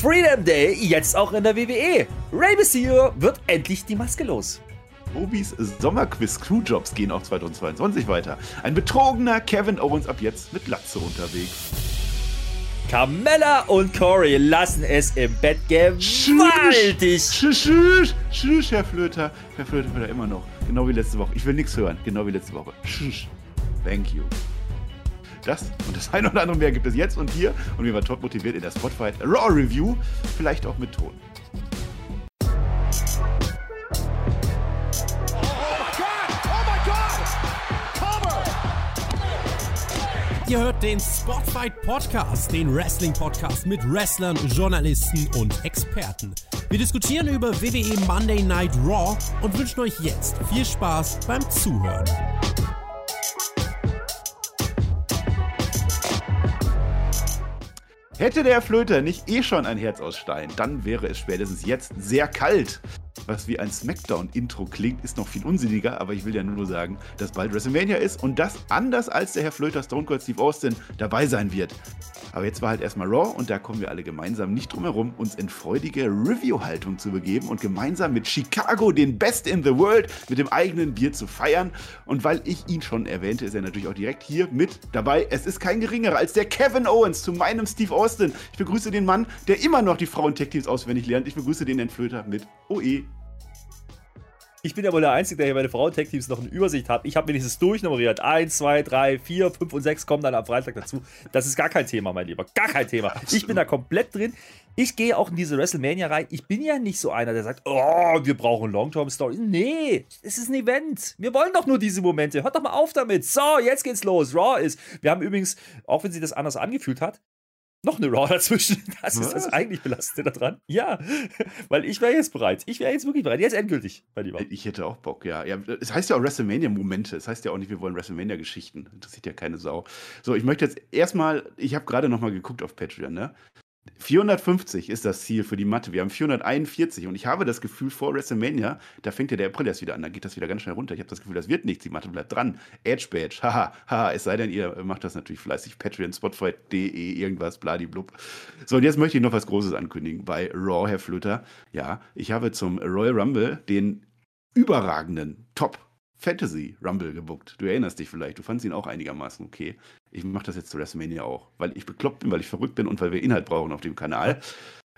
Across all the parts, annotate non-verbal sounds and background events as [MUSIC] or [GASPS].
Freedom Day jetzt auch in der WWE. Rey Mysterio wird endlich die Maske los. Bobis Sommerquiz Screwjobs gehen auch 2022 weiter. Ein betrogener Kevin Owens ab jetzt mit Latze unterwegs. Carmella und Corey lassen es im Bett gewaltig. Tschüss, tschüss, tschüss, Herr Flöter. Herr Flöter wird er immer noch. Genau wie letzte Woche. Ich will nichts hören. Genau wie letzte Woche. Tschüss. Thank you. Das und das eine oder andere mehr gibt es jetzt und hier. Und wir waren top motiviert in der Spotfight Raw Review. Vielleicht auch mit Ton. Ihr hört den Spotfight Podcast, den Wrestling Podcast mit Wrestlern, Journalisten und Experten. Wir diskutieren über WWE Monday Night Raw und wünschen euch jetzt viel Spaß beim Zuhören. Hätte der Flöter nicht eh schon ein Herz aus Stein, dann wäre es spätestens jetzt sehr kalt. Was wie ein Smackdown-Intro klingt, ist noch viel unsinniger, aber ich will ja nur sagen, dass bald WrestleMania ist und das anders als der Herr Flöter Stone Cold Steve Austin dabei sein wird. Aber jetzt war halt erstmal Raw und da kommen wir alle gemeinsam nicht drum herum, uns in freudige Review-Haltung zu begeben und gemeinsam mit Chicago den Best in the World mit dem eigenen Bier zu feiern. Und weil ich ihn schon erwähnte, ist er natürlich auch direkt hier mit dabei. Es ist kein geringerer als der Kevin Owens zu meinem Steve Austin. Ich begrüße den Mann, der immer noch die Frauen-Tech-Teams auswendig lernt. Ich begrüße den Entflöter mit OE. Ich bin ja wohl der Einzige, der hier meine Frauen-Tech-Teams noch in Übersicht hat. Ich habe wenigstens durchnummeriert. 1, 2, 3, 4, 5 und 6 kommen dann am Freitag dazu. Das ist gar kein Thema, mein Lieber. Gar kein Thema. Ich bin da komplett drin. Ich gehe auch in diese WrestleMania rein. Ich bin ja nicht so einer, der sagt, oh, wir brauchen Long-Term-Story. Nee, es ist ein Event. Wir wollen doch nur diese Momente. Hört doch mal auf damit. So, jetzt geht's los. Raw ist. Wir haben übrigens, auch wenn sich das anders angefühlt hat, noch eine Raw dazwischen. Das ist das eigentlich Belastende daran. Ja, weil ich wäre jetzt bereit. Ich wäre jetzt wirklich bereit. Jetzt endgültig, mein Lieber. Ich hätte auch Bock, ja. ja es heißt ja auch WrestleMania-Momente. Es heißt ja auch nicht, wir wollen WrestleMania-Geschichten. Interessiert ja keine Sau. So, ich möchte jetzt erstmal, ich habe gerade noch mal geguckt auf Patreon, ne? 450 ist das Ziel für die Matte. Wir haben 441 und ich habe das Gefühl, vor WrestleMania, da fängt ja der April erst wieder an, da geht das wieder ganz schnell runter. Ich habe das Gefühl, das wird nichts, die Matte bleibt dran. Edge Badge, [LAUGHS] haha, haha, es sei denn, ihr macht das natürlich fleißig. Patreon, Spotify.de, irgendwas, bladiblub. So, und jetzt möchte ich noch was Großes ankündigen bei Raw, Herr Flöter. Ja, ich habe zum Royal Rumble den überragenden Top Fantasy Rumble gebuckt. Du erinnerst dich vielleicht, du fandest ihn auch einigermaßen okay. Ich mache das jetzt zu WrestleMania auch, weil ich bekloppt bin, weil ich verrückt bin und weil wir Inhalt brauchen auf dem Kanal.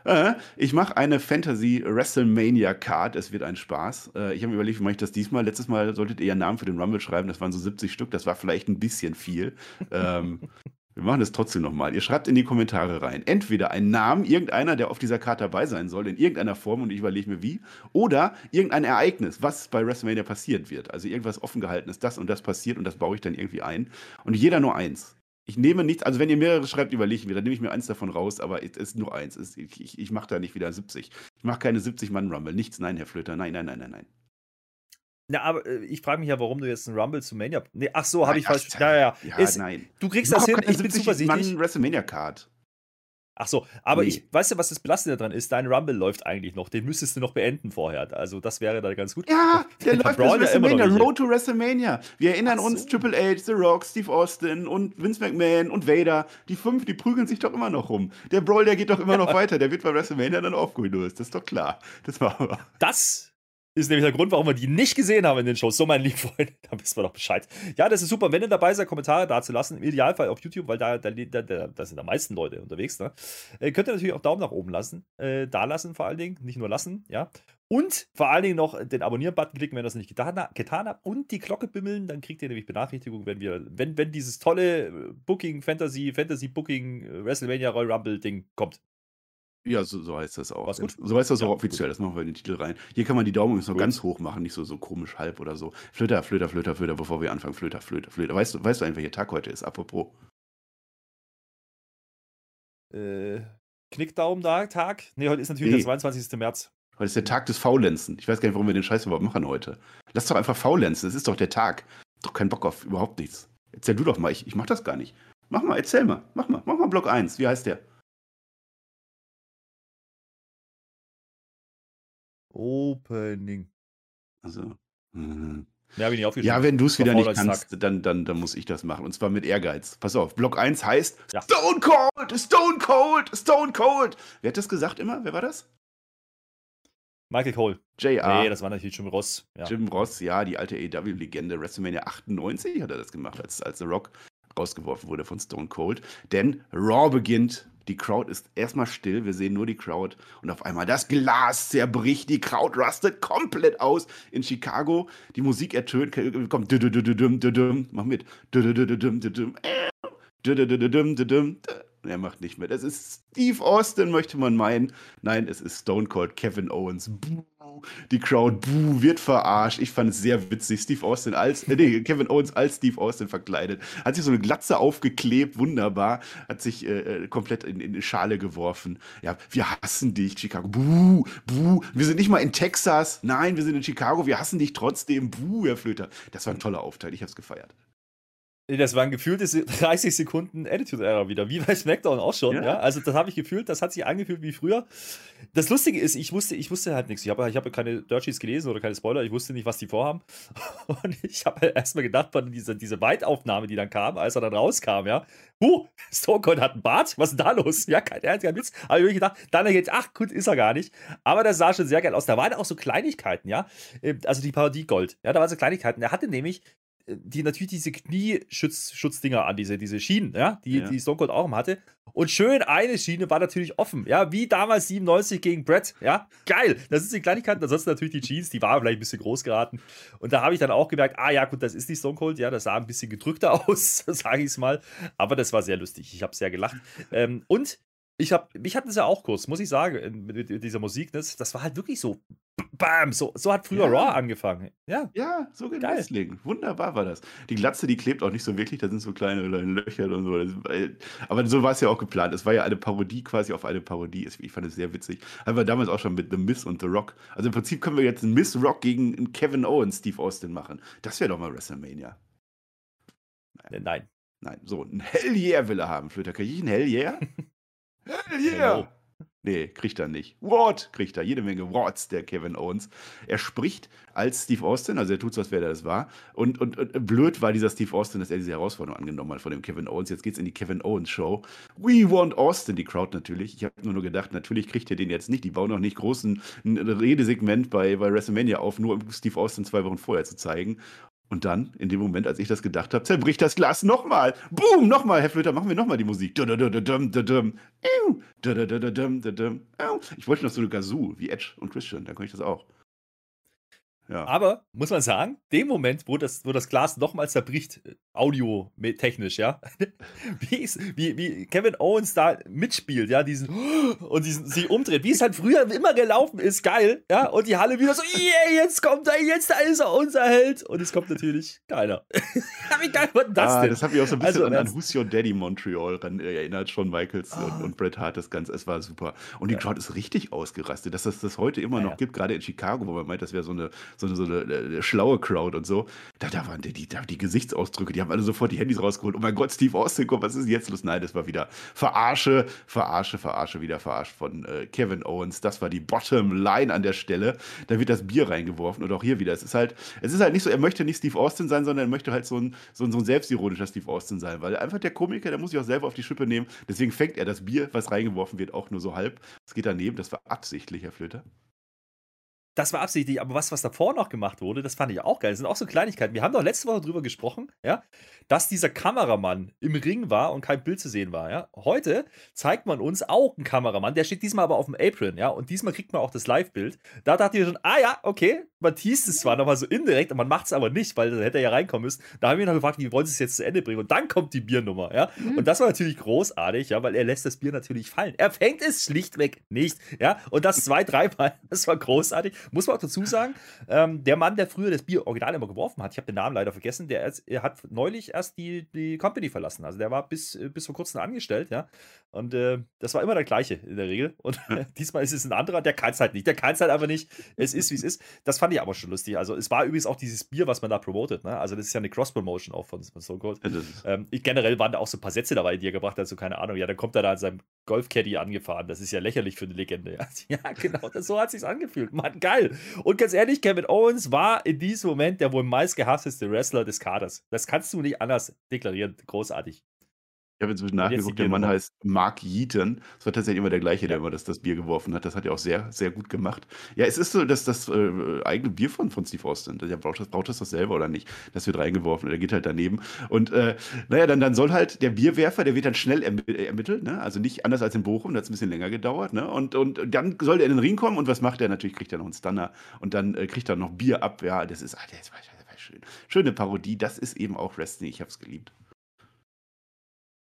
Äh, ich mache eine Fantasy WrestleMania Card. Es wird ein Spaß. Äh, ich habe mir überlegt, wie mache ich das diesmal? Letztes Mal solltet ihr ja Namen für den Rumble schreiben. Das waren so 70 Stück. Das war vielleicht ein bisschen viel. ähm, wir machen das trotzdem nochmal. Ihr schreibt in die Kommentare rein. Entweder ein Namen, irgendeiner, der auf dieser Karte dabei sein soll, in irgendeiner Form, und ich überlege mir wie, oder irgendein Ereignis, was bei WrestleMania passiert wird. Also irgendwas offen gehalten ist, das und das passiert und das baue ich dann irgendwie ein. Und jeder nur eins. Ich nehme nichts, also wenn ihr mehrere schreibt, überlege ich mir, dann nehme ich mir eins davon raus, aber es ist nur eins. Ich, ich, ich mache da nicht wieder 70. Ich mache keine 70-Mann-Rumble. Nichts, nein, Herr Flöter. Nein, nein, nein, nein, nein. Na, aber äh, ich frage mich ja, warum du jetzt einen Rumble zu Mania. Nee, ach so, habe ich falsch. Ja, ja, ja. Ist, nein. Du kriegst das hin, ich bin zuversichtlich. WrestleMania Card. Ach so, aber nee. ich weißt du, was das Belastende daran ist? Dein Rumble läuft eigentlich noch. Den müsstest du noch beenden vorher. Also, das wäre da ganz gut. Ja, der [LAUGHS] läuft bis WrestleMania. Ja Road to WrestleMania. Wir erinnern so. uns Triple H, The Rock, Steve Austin und Vince McMahon und Vader. Die fünf, die prügeln sich doch immer noch rum. Der Brawl, der geht doch immer noch [LAUGHS] weiter. Der wird bei WrestleMania dann aufgelöst. Das ist doch klar. Das machen wir. Das ist nämlich der Grund, warum wir die nicht gesehen haben in den Shows. So, mein lieber Freund, [LAUGHS] da wissen wir doch Bescheid. Ja, das ist super. Wenn ihr dabei seid, Kommentare da zu lassen, im Idealfall auf YouTube, weil da, da, da, da sind am meisten Leute unterwegs. Ne? Äh, könnt ihr natürlich auch Daumen nach oben lassen. Äh, da lassen vor allen Dingen, nicht nur lassen, ja. Und vor allen Dingen noch den Abonnieren-Button klicken, wenn ihr das nicht getan, getan habt. Und die Glocke bimmeln, dann kriegt ihr nämlich Benachrichtigungen, wenn wir, wenn, wenn dieses tolle Booking, Fantasy, Fantasy Booking, äh, WrestleMania Royal Rumble Ding kommt. Ja, so, so heißt das auch. War's gut? So heißt das ja, auch offiziell. Gut. Das machen wir in den Titel rein. Hier kann man die Daumen übrigens noch ganz hoch machen, nicht so, so komisch halb oder so. Flöter, Flöter, Flöter, Flöter, bevor wir anfangen. Flöter, Flöter, Flöter. Weißt du, weißt du eigentlich, welcher Tag heute ist? Apropos. Äh, Knickdaum-Tag? Nee, heute ist natürlich nee. der 22. März. Heute ist der Tag des Faulenzen. Ich weiß gar nicht, warum wir den Scheiß überhaupt machen heute. Lass doch einfach faulenzen. Das ist doch der Tag. Doch keinen Bock auf überhaupt nichts. Erzähl du doch mal. Ich, ich mach das gar nicht. Mach mal, erzähl mal. Mach mal. Mach mal Block 1. Wie heißt der? Opening. Also. Mhm. Mehr habe ich nicht aufgeschrieben. Ja, wenn du es wieder nicht kannst, dann, dann, dann muss ich das machen. Und zwar mit Ehrgeiz. Pass auf, Block 1 heißt Ja. Stone Cold, Stone Cold, Stone Cold. Wer hat das gesagt immer? Wer war das? Michael Cole. JR. Nee, das war natürlich Jim Ross. Ja. Jim Ross, ja, die alte AEW-Legende. WrestleMania 98 hat er das gemacht, als, als The Rock rausgeworfen wurde von Stone Cold. Denn Raw beginnt. Die Crowd ist erstmal still. Wir sehen nur die Crowd. Und auf einmal das Glas zerbricht. Die Crowd rastet komplett aus in Chicago. Die Musik ertönt. Kommt. Mach mit. Er macht nicht mehr. Das ist Steve Austin, möchte man meinen. Nein, es ist Stone Cold Kevin Owens. Buh. Die Crowd buh, wird verarscht. Ich fand es sehr witzig. Steve Austin als, äh, nee, Kevin Owens als Steve Austin verkleidet. Hat sich so eine Glatze aufgeklebt, wunderbar. Hat sich äh, äh, komplett in, in eine Schale geworfen. Ja, wir hassen dich, Chicago. Buh, buh. Wir sind nicht mal in Texas. Nein, wir sind in Chicago. Wir hassen dich trotzdem. Buh, Herr Flöter. Das war ein toller Aufteil. Ich hab's gefeiert. Das waren gefühlte se- [LAUGHS] 30 Sekunden Attitude-Era wieder, wie bei SmackDown auch schon. Ja. Ja. Also, das habe ich gefühlt, das hat sich angefühlt wie früher. Das Lustige ist, ich wusste, ich wusste halt nichts. Ich habe ich habe keine Dirt Sheets gelesen oder keine Spoiler. Ich wusste nicht, was die vorhaben. [LAUGHS] Und ich habe halt erstmal gedacht, von dieser diese Weitaufnahme, die dann kam, als er dann rauskam, ja. Huh, [LAUGHS] Stone Cold hat einen Bart. Was ist denn da los? Ja, kein Ernst, kein Witz. Aber ich hab gedacht, dann jetzt, ach gut, ist er gar nicht. Aber das sah schon sehr geil aus. Da waren auch so Kleinigkeiten, ja. Ähm, Also die Parodie Gold. Ja, da waren so Kleinigkeiten. Er hatte nämlich die natürlich diese Knieschutz-Dinger an, diese, diese Schienen, ja, die, Ja. die Stone Cold auch hatte. Und schön eine Schiene war natürlich offen, ja, wie damals 97 gegen Brett, ja, geil. Das ist die Kleinigkeiten, ansonsten natürlich die Jeans, die war vielleicht ein bisschen groß geraten. Und da habe ich dann auch gemerkt, ah ja, gut, das ist die Stone Cold, ja, das sah ein bisschen gedrückter [LAUGHS] aus, sage ich es mal. Aber das war sehr lustig, ich habe sehr gelacht. Ähm, und ich habe, mich hat das ja auch kurz, muss ich sagen, mit, mit dieser Musik, das, das war halt wirklich so, bam, so, so hat früher Ja. Raw angefangen. Ja, Ja, so geht Geil. Wrestling. Wunderbar war das. Die Glatze, die klebt auch nicht so wirklich, da sind so kleine Löcher und so. Äh, aber so war es ja auch geplant. Es war ja eine Parodie quasi auf eine Parodie. Ich fand es sehr witzig. Haben wir damals auch schon mit The Miz und The Rock. Also im Prinzip können wir jetzt einen Miz Rock gegen einen Kevin Owens, Steve Austin machen. Das wäre doch mal WrestleMania. Äh, nein. Nein, so ein Hell Yeah will er haben, Flöter. Krieg ich ein Hell Yeah? [LAUGHS] Hell Yeah! Hello. Nee, kriegt er nicht. What? Kriegt er. Jede Menge Whats, der Kevin Owens. Er spricht als Steve Austin, also er tut so, als wäre er das war. Und, und, und blöd war dieser Steve Austin, dass er diese Herausforderung angenommen hat von dem Kevin Owens. Jetzt geht's in die Kevin Owens Show. We want Austin, die Crowd natürlich. Ich habe nur nur gedacht, natürlich kriegt er den jetzt nicht. Die bauen noch nicht großen Redesegment bei, bei WrestleMania auf, nur um Steve Austin zwei Wochen vorher zu zeigen. Und dann, in dem Moment, als ich das gedacht habe, zerbricht das Glas nochmal. Boom, nochmal, Herr Flöter, machen wir nochmal die Musik. Ich wollte noch so eine Gazoo, wie Edge und Christian, dann kann ich das auch. Ja. Aber, muss man sagen, dem Moment, wo das, wo das Glas nochmals zerbricht, äh, audiotechnisch, ja, [LAUGHS] wie, wie, wie Kevin Owens da mitspielt, ja, diesen [GASPS] und diesen, sich umdreht, wie es halt früher immer gelaufen ist, geil, ja, und die Halle wieder so, yeah, jetzt kommt er, jetzt da ist er, unser Held, und es kommt natürlich keiner. wie geil war das ah, denn? das hat mich auch so ein bisschen Also, an, an Who's Your Daddy Montreal äh, erinnert, Shawn Michaels Ah. und, und Bret Hart, das Ganze. Es war super. Und die Crowd ist richtig ausgerastet, dass es das heute immer Ja, noch ja. gibt, gerade in Chicago, wo man meint, das wäre so eine, so eine, so eine äh, schlaue Crowd und so. Da, da waren die, die, da, die Gesichtsausdrücke, die haben alle sofort die Handys rausgeholt. Oh mein Gott, Steve Austin, komm, was ist jetzt los? Nein, das war wieder Verarsche, Verarsche, Verarsche, wieder verarscht von äh, Kevin Owens. Das war die Bottom Line an der Stelle. Da wird das Bier reingeworfen und auch hier wieder. Es ist halt, es ist halt nicht so, er möchte nicht Steve Austin sein, sondern er möchte halt so ein, so ein, so ein selbstironischer Steve Austin sein, weil einfach der Komiker, der muss sich auch selber auf die Schippe nehmen. Deswegen fängt er das Bier, was reingeworfen wird, auch nur so halb. Es geht daneben, das war absichtlich, Herr Flöter. Das war absichtlich, aber was, was davor noch gemacht wurde, das fand ich auch geil. Das sind auch so Kleinigkeiten. Wir haben doch letzte Woche drüber gesprochen, ja, dass dieser Kameramann im Ring war und kein Bild zu sehen war, ja. Heute zeigt man uns auch einen Kameramann, der steht diesmal aber auf dem Apron, ja, und diesmal kriegt man auch das Live-Bild. Da dachte ich schon, ah ja, okay, man teast es zwar nochmal so indirekt, aber man macht es aber nicht, weil da hätte er ja reinkommen müssen. Da haben wir noch gefragt, wie wollen sie es jetzt zu Ende bringen? Und dann kommt die Biernummer, ja. Und das war natürlich großartig, ja, weil er lässt das Bier natürlich fallen. Er fängt es schlichtweg nicht, ja. Und das zwei, dreimal, [LAUGHS] das war großartig. Muss man auch dazu sagen, ähm, der Mann, der früher das Bier original immer geworfen hat, ich habe den Namen leider vergessen, der ist, hat neulich erst die, die Company verlassen. Also der war bis, äh, bis vor kurzem angestellt, ja. Und äh, das war immer der gleiche in der Regel. Und [LAUGHS] diesmal ist es ein anderer, der kann es halt nicht. Der kann es halt einfach nicht. Es ist, wie es ist. Das fand ich aber schon lustig. Also, es war übrigens auch dieses Bier, was man da promotet. Ne? Also, das ist ja eine Cross-Promotion auch von, von Stone Cold. Ähm, ich, generell waren da auch so ein paar Sätze dabei, die er gebracht hat, so keine Ahnung. Ja, dann kommt er da an seinem Golfcaddy angefahren. Das ist ja lächerlich für eine Legende. [LAUGHS] Ja, genau, das, so hat sich's angefühlt. Mann, geil. Und ganz ehrlich, Kevin Owens war in diesem Moment der wohl meist gehassteste Wrestler des Kaders. Das kannst du nicht anders deklarieren. Großartig. Ich habe inzwischen nachgeguckt, der Mann heißt Mark Yeaton. Das war tatsächlich immer der gleiche, der immer das, das Bier geworfen hat. Das hat er auch sehr, sehr gut gemacht. Ja, es ist so, dass das äh, eigene Bier von, von Steve Austin, der braucht das, braucht das doch selber oder nicht. Das wird reingeworfen, der geht halt daneben. Und äh, naja, dann, dann soll halt der Bierwerfer, der wird dann schnell äh, ermittelt, ne? also nicht anders als in Bochum, da hat es ein bisschen länger gedauert. Ne? Und, und dann soll der in den Ring kommen und was macht er? Natürlich kriegt er noch einen Stunner und dann äh, kriegt er noch Bier ab. Ja, das ist, ah, das war, das war schön. Schöne Parodie, das ist eben auch Wrestling, ich habe es geliebt.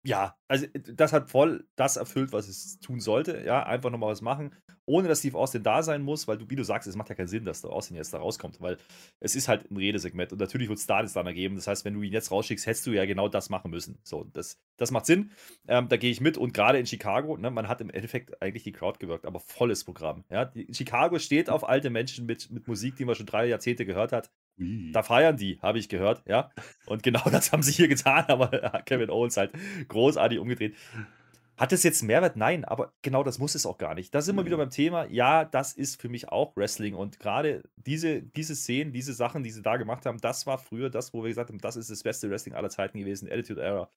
Ja, also das hat voll das erfüllt, was es tun sollte. Ja, einfach nochmal was machen, ohne dass Steve Austin da sein muss, weil du, wie du sagst, es macht ja keinen Sinn, dass der Austin jetzt da rauskommt, weil es ist halt ein Redesegment und natürlich wird es da dann ergeben. Das heißt, wenn du ihn jetzt rausschickst, hättest du ja genau das machen müssen. So, das, das macht Sinn. Ähm, da gehe ich mit und gerade in Chicago, ne, man hat im Endeffekt eigentlich die Crowd gewirkt, aber volles Programm. Ja, die, Chicago steht auf alte Menschen mit, mit Musik, die man schon drei Jahrzehnte gehört hat. Ui. Da feiern die, habe ich gehört, ja. Und genau [LAUGHS] das haben sie hier getan, aber [LAUGHS] Kevin Owens halt großartig umgedreht. Hat es jetzt Mehrwert? Nein, aber genau das muss es auch gar nicht. Da sind wir wieder beim Thema. Ja, das ist für mich auch Wrestling. Und gerade diese, diese Szenen, diese Sachen, die sie da gemacht haben, das war früher das, wo wir gesagt haben, das ist das beste Wrestling aller Zeiten gewesen, Attitude Era.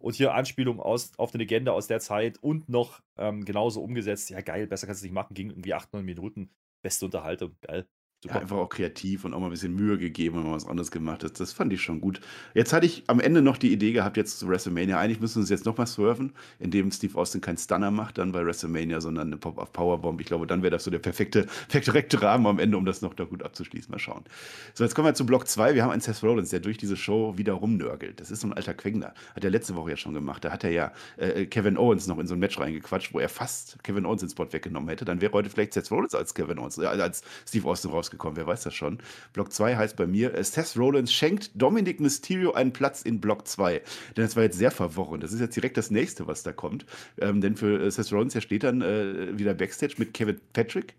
Und hier Anspielung aus, auf eine Legende aus der Zeit und noch ähm, genauso umgesetzt. Ja, geil, besser kannst du es nicht machen. Ging irgendwie 8, 9 Minuten. Beste Unterhaltung. Geil. Ja, einfach auch kreativ und auch mal ein bisschen Mühe gegeben und mal was anderes gemacht. Das, das fand ich schon gut. Jetzt hatte ich am Ende noch die Idee gehabt, jetzt zu WrestleMania. Eigentlich müssen wir uns jetzt nochmal swerven, indem Steve Austin keinen Stunner macht, dann bei WrestleMania, sondern eine Pop-Up-Powerbomb. Ich glaube, dann wäre das so der perfekte, [LAUGHS] perfekte Rahmen am Ende, um das noch da gut abzuschließen. Mal schauen. So, jetzt kommen wir zu Block 2. Wir haben einen Seth Rollins, der durch diese Show wieder rumnörgelt. Das ist so ein alter Quengler. Hat er letzte Woche ja schon gemacht. Da hat er ja äh, Kevin Owens noch in so ein Match reingequatscht, wo er fast Kevin Owens den Spot weggenommen hätte. Dann wäre heute vielleicht Seth Rollins als Kevin Owens, äh, als Steve Austin rausgekommen. Wer weiß das schon. Block 2 heißt bei mir, äh, Seth Rollins schenkt Dominic Mysterio einen Platz in Block 2. Denn das war jetzt sehr verworren. Das ist jetzt direkt das nächste, was da kommt. Ähm, denn für äh, Seth Rollins, der steht dann äh, wieder Backstage mit Kevin Patrick.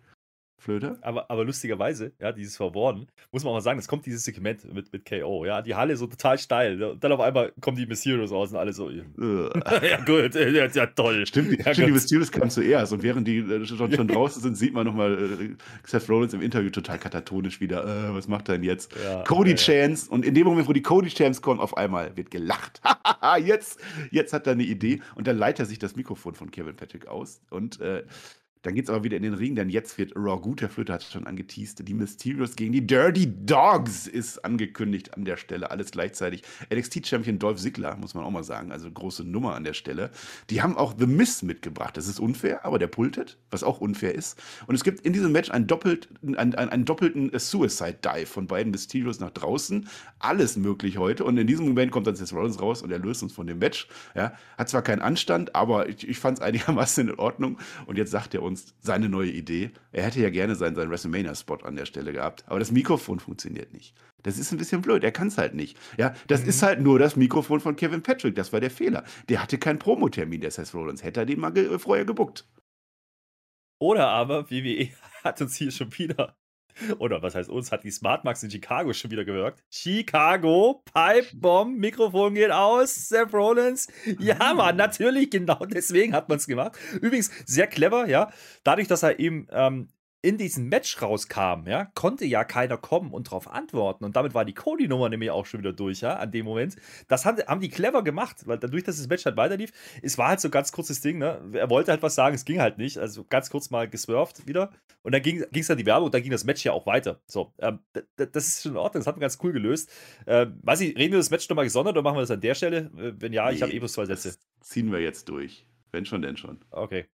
Flöter. Aber, aber lustigerweise, ja, dieses Verworren, muss man auch mal sagen, es kommt dieses Segment mit, mit KO, ja, die Halle so total steil. ne? Und dann auf einmal kommen die Mysterios raus und alle so, ja, Äh. [LAUGHS] gut, ja, ja toll. Stimmt, die, ja, stimmt, die. Mysterios kamen zuerst und während die äh, schon, schon [LAUGHS] draußen sind, sieht man nochmal äh, Seth Rollins im Interview total katatonisch wieder. Äh, was macht er denn jetzt? Ja, Cody ja. Chance und in dem Moment, wo die Cody Chance kommen, auf einmal wird gelacht. [LAUGHS] jetzt, jetzt hat er eine Idee und dann leitet er sich das Mikrofon von Kevin Patrick aus und äh, dann geht es aber wieder in den Ring, denn jetzt wird Raw gut. Der Flöter hat es schon angeteased. Die Mysterios gegen die Dirty Dogs ist angekündigt an der Stelle. Alles gleichzeitig. NXT-Champion Dolph Ziggler, muss man auch mal sagen. Also große Nummer an der Stelle. Die haben auch The Miz mitgebracht. Das ist unfair, aber der pultet, was auch unfair ist. Und es gibt in diesem Match einen, doppelt, einen, einen, doppelten Suicide Dive von beiden Mysterios nach draußen. Alles möglich heute. Und in diesem Moment kommt dann Seth Rollins raus und er löst uns von dem Match. Ja, hat zwar keinen Anstand, aber ich, ich fand es einigermaßen in Ordnung. Und jetzt sagt er uns seine neue Idee. Er hätte ja gerne seinen, seinen WrestleMania-Spot an der Stelle gehabt, aber das Mikrofon funktioniert nicht. Das ist ein bisschen blöd, er kann es halt nicht. Ja, das ist halt nur das Mikrofon von Kevin Patrick, das war der Fehler. Der hatte keinen Promotermin, der Seth Rollins. Hätte er den mal ge vorher gebuckt. Oder aber, WWE [LAUGHS] hat uns hier schon wieder, oder was heißt uns, hat die Smart Max in Chicago schon wieder gewirkt. Chicago, Pipe Bomb, Mikrofon geht aus, Seth Rollins. Ja, Mann, natürlich, genau deswegen hat man es gemacht. Übrigens, sehr clever, ja. Dadurch, dass er eben ähm, in diesem Match rauskam, ja, konnte ja keiner kommen und darauf antworten. Und damit war die Cody-Nummer nämlich auch schon wieder durch, ja, an dem Moment. Das haben, haben die clever gemacht, weil dadurch, dass das Match halt weiterlief, es war halt so ein ganz kurzes Ding, ne? Er wollte halt was sagen, es ging halt nicht. Also ganz kurz mal geswerft wieder. Und dann ging es dann die Werbung und dann ging das Match ja auch weiter. So, ähm, das ist schon in Ordnung, das hat man ganz cool gelöst. Ähm, weiß ich, reden wir das Match nochmal gesondert oder machen wir das an der Stelle? Äh, Wenn ja, ich habe Nee, eh bloß zwei Sätze. Das ziehen wir jetzt durch. Wenn schon, denn schon. Okay.